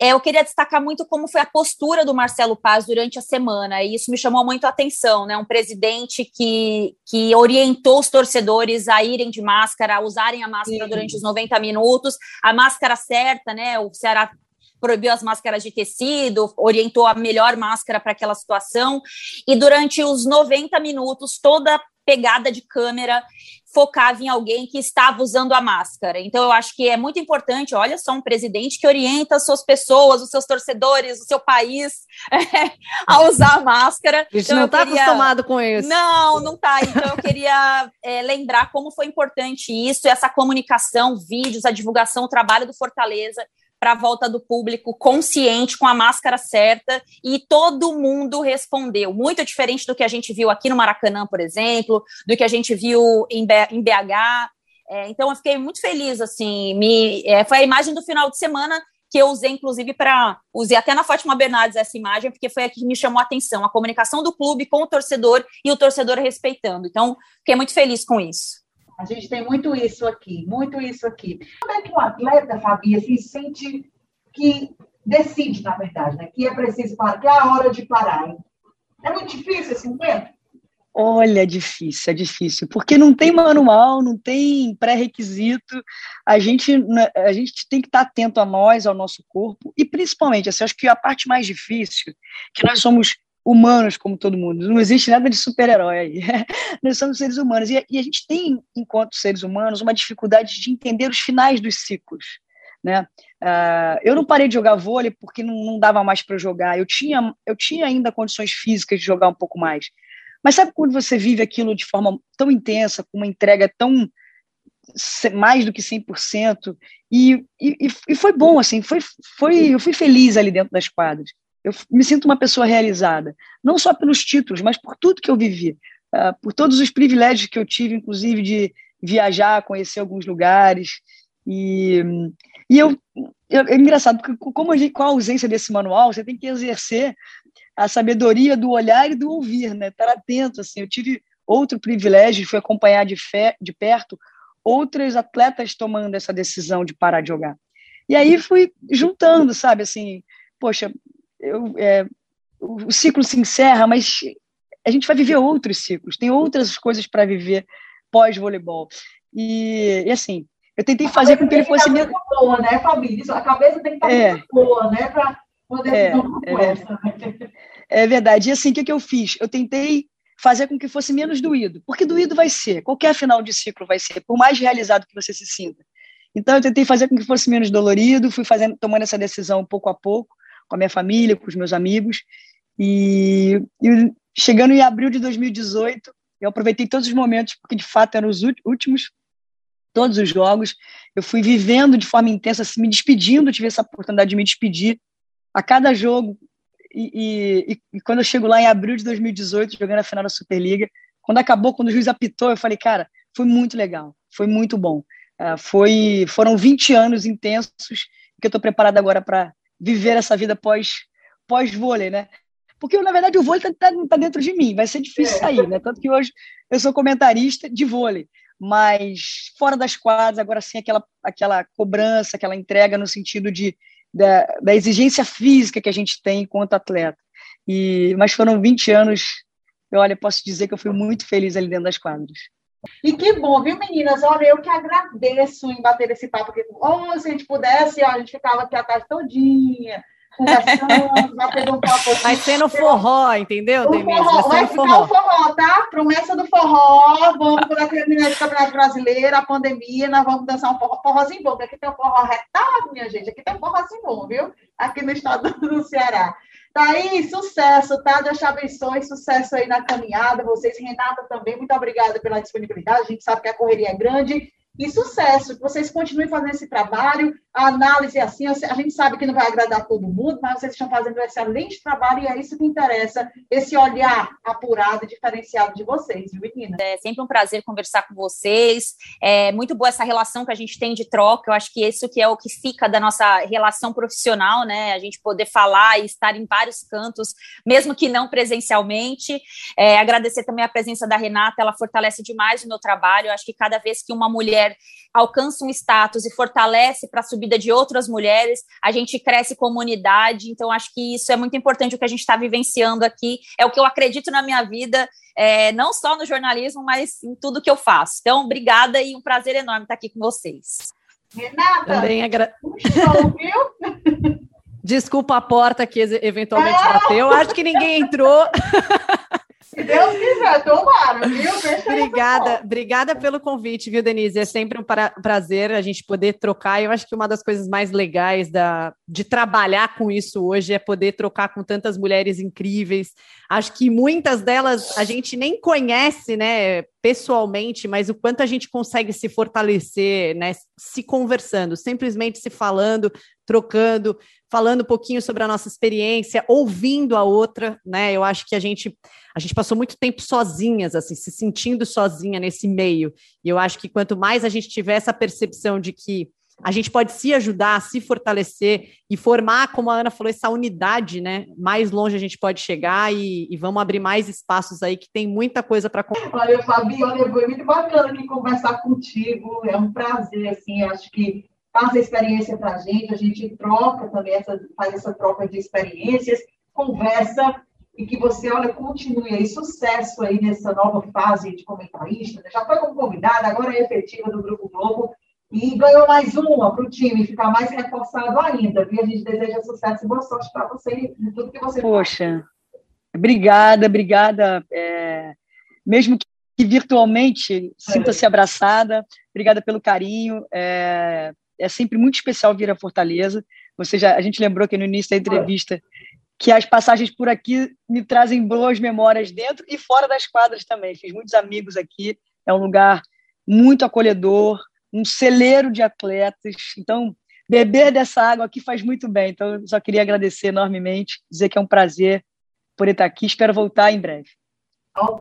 É, eu queria destacar muito como foi a postura do Marcelo Paz durante a semana, e isso me chamou muito a atenção, né? Um presidente que, que orientou os torcedores a irem de máscara, a usarem a máscara Sim. durante os 90 minutos, a máscara certa, né? O Ceará proibiu as máscaras de tecido, orientou a melhor máscara para aquela situação. E durante os 90 minutos, toda pegada de câmera focava em alguém que estava usando a máscara. Então, eu acho que é muito importante. Olha só, um presidente que orienta as suas pessoas, os seus torcedores, o seu país é, (laughs) a usar a máscara. A gente então, não está queria... acostumado com isso. Não, não está. Então, eu queria é, lembrar como foi importante isso, essa comunicação, vídeos, a divulgação, o trabalho do Fortaleza para a volta do público consciente, com a máscara certa, e todo mundo respondeu. Muito diferente do que a gente viu aqui no Maracanã, por exemplo, do que a gente viu em, BH. É, então, eu fiquei muito feliz, assim, me, é, foi a imagem do final de semana que eu usei, inclusive, para. Usei até na Fátima Bernardes essa imagem, porque foi a que me chamou a atenção, a comunicação do clube com o torcedor e o torcedor respeitando. Então, fiquei muito feliz com isso. A gente tem muito isso aqui, muito isso aqui. Como é que o atleta, Fabi, assim, sente que decide, na verdade, né? Que é preciso parar, que é a hora de parar. Hein? É muito difícil esse momento? Olha, é difícil, é difícil, porque não tem manual, não tem pré-requisito, a gente, né, a gente tem que estar atento a nós, ao nosso corpo, e principalmente, assim, acho que a parte mais difícil, que nós somos humanos como todo mundo. Não existe nada de super-herói aí. (laughs) Nós somos seres humanos. E, e, a gente tem, enquanto seres humanos, uma dificuldade de entender os finais dos ciclos. Né? Uh, eu não parei de jogar vôlei porque não, não dava mais para jogar. Eu tinha, eu tinha ainda condições físicas de jogar um pouco mais. Mas sabe quando você vive aquilo de forma tão intensa, com uma entrega tão mais do que 100%, e, e, e foi bom, assim, foi, foi, eu fui feliz ali dentro das quadras. Eu me sinto uma pessoa realizada, não só pelos títulos, mas por tudo que eu vivi, uh, por todos os privilégios que eu tive, inclusive de viajar, conhecer alguns lugares. E, e eu, eu, é engraçado, porque como a gente, com a ausência desse manual, você tem que exercer a sabedoria do olhar e do ouvir, né? Estar atento, assim. Eu tive outro privilégio, fui acompanhar de, fé, de perto outros atletas tomando essa decisão de parar de jogar. E aí fui juntando, sabe, assim, poxa, eu, é, o ciclo se encerra, mas a gente vai viver outros ciclos, tem outras coisas para viver pós-voleibol. E, e, assim, eu tentei fazer com que ele fosse. Muito boa, né, Fabrício? A cabeça tem que estar é. muito boa, né, para decisão é, é. Né? É verdade. E assim, o que, que eu fiz? Eu tentei fazer com que fosse menos doído, porque doído vai ser, qualquer final de ciclo vai ser, por mais realizado que você se sinta. Então, eu tentei fazer com que fosse menos dolorido, fui fazendo, tomando essa decisão pouco a pouco, com a minha família, com os meus amigos. E, e chegando em abril de 2018, eu aproveitei todos os momentos, porque de fato eram os últimos, todos os jogos. Eu fui vivendo de forma intensa, assim, me despedindo, tive essa oportunidade de me despedir a cada jogo. E, e, e, quando eu chego lá em abril de 2018, jogando a final da Superliga, quando acabou, quando o juiz apitou, eu falei, cara, foi muito legal, foi muito bom. Uh, foi, foram 20 anos intensos que eu estou preparado agora para viver essa vida pós pós vôlei, né? Porque na verdade o vôlei está tá, tá dentro de mim, vai ser difícil é. sair, né? Tanto que hoje eu sou comentarista de vôlei, mas fora das quadras, agora sim aquela aquela cobrança, aquela entrega no sentido de da, da exigência física que a gente tem enquanto atleta. E mas foram 20 anos, eu olha, posso dizer que eu fui muito feliz ali dentro das quadras. E que bom, viu, meninas? Olha, eu que agradeço em bater esse papo aqui. Oh, se a gente pudesse, ó, a gente ficava aqui a tarde todinha, conversando, (laughs) batendo um papo. Vai ser no forró, entendeu, Denise? Vai, vai ficar forró. o forró, tá? Promessa do forró, vamos para terminar de Campeonato Brasileiro, a pandemia, nós vamos dançar um forró, forrozinho bom, porque aqui tem um forró retado, minha gente, aqui tem um forrozinho bom, viu? Aqui no estado do Ceará. Tá aí, sucesso, tá? Deus te abençoe, sucesso aí na caminhada. Vocês, Renata, também, muito obrigada pela disponibilidade. A gente sabe que a correria é grande e sucesso, que vocês continuem fazendo esse trabalho. A análise é assim, a gente sabe que não vai agradar todo mundo, mas vocês estão fazendo um excelente trabalho e é isso que interessa, esse olhar apurado e diferenciado de vocês, viu, menina? É sempre um prazer conversar com vocês. É muito boa essa relação que a gente tem de troca. Eu acho que isso que é o que fica da nossa relação profissional, né? A gente poder falar e estar em vários cantos, mesmo que não presencialmente. É, agradecer também a presença da Renata, ela fortalece demais o meu trabalho. Eu acho que cada vez que uma mulher mulher alcança um status e fortalece para a subida de outras mulheres, a gente cresce comunidade. Então, acho que isso é muito importante o que a gente está vivenciando aqui. É o que eu acredito na minha vida, é, não só no jornalismo, mas em tudo que eu faço. Então, obrigada e um prazer enorme estar aqui com vocês. Renata, Também agra... viu? Desculpa a porta que eventualmente bateu. Acho que ninguém entrou. (laughs) Se Deus quiser, tomara, viu? Obrigada, obrigada pelo convite, viu, Denise? É sempre um pra prazer a gente poder trocar. Eu acho que uma das coisas mais legais da, de trabalhar com isso hoje é poder trocar com tantas mulheres incríveis. Acho que muitas delas a gente nem conhece, né? Pessoalmente, mas o quanto a gente consegue se fortalecer, né? Se conversando, simplesmente se falando, trocando, falando um pouquinho sobre a nossa experiência, ouvindo a outra, né? Eu acho que a gente a gente passou muito tempo sozinhas, assim, se sentindo sozinha nesse meio. E eu acho que quanto mais a gente tiver essa percepção de que a gente pode se ajudar, se fortalecer e formar, como a Ana falou, essa unidade, né? Mais longe a gente pode chegar e, e vamos abrir mais espaços aí que tem muita coisa para Olha, Fabi, olha, foi muito bacana aqui conversar contigo. É um prazer, assim, acho que faz a experiência para a gente, a gente troca também, essa, faz essa troca de experiências, conversa e que você, olha, continue aí, sucesso aí nessa nova fase de comentarista. Né? Já foi como convidada, agora é efetiva do Grupo Globo e ganhou mais uma para o time ficar mais reforçado ainda. Viu? A gente deseja sucesso e boa sorte para você em tudo que você Poxa, faz. obrigada, obrigada. É, mesmo que virtualmente, sinta-se é. abraçada. Obrigada pelo carinho. É, é sempre muito especial vir a Fortaleza. Você já, a gente lembrou aqui no início da entrevista que as passagens por aqui me trazem boas memórias dentro e fora das quadras também. Fiz muitos amigos aqui. É um lugar muito acolhedor, um celeiro de atletas. Então, beber dessa água aqui faz muito bem. Então, só queria agradecer enormemente, dizer que é um prazer por estar aqui. Espero voltar em breve.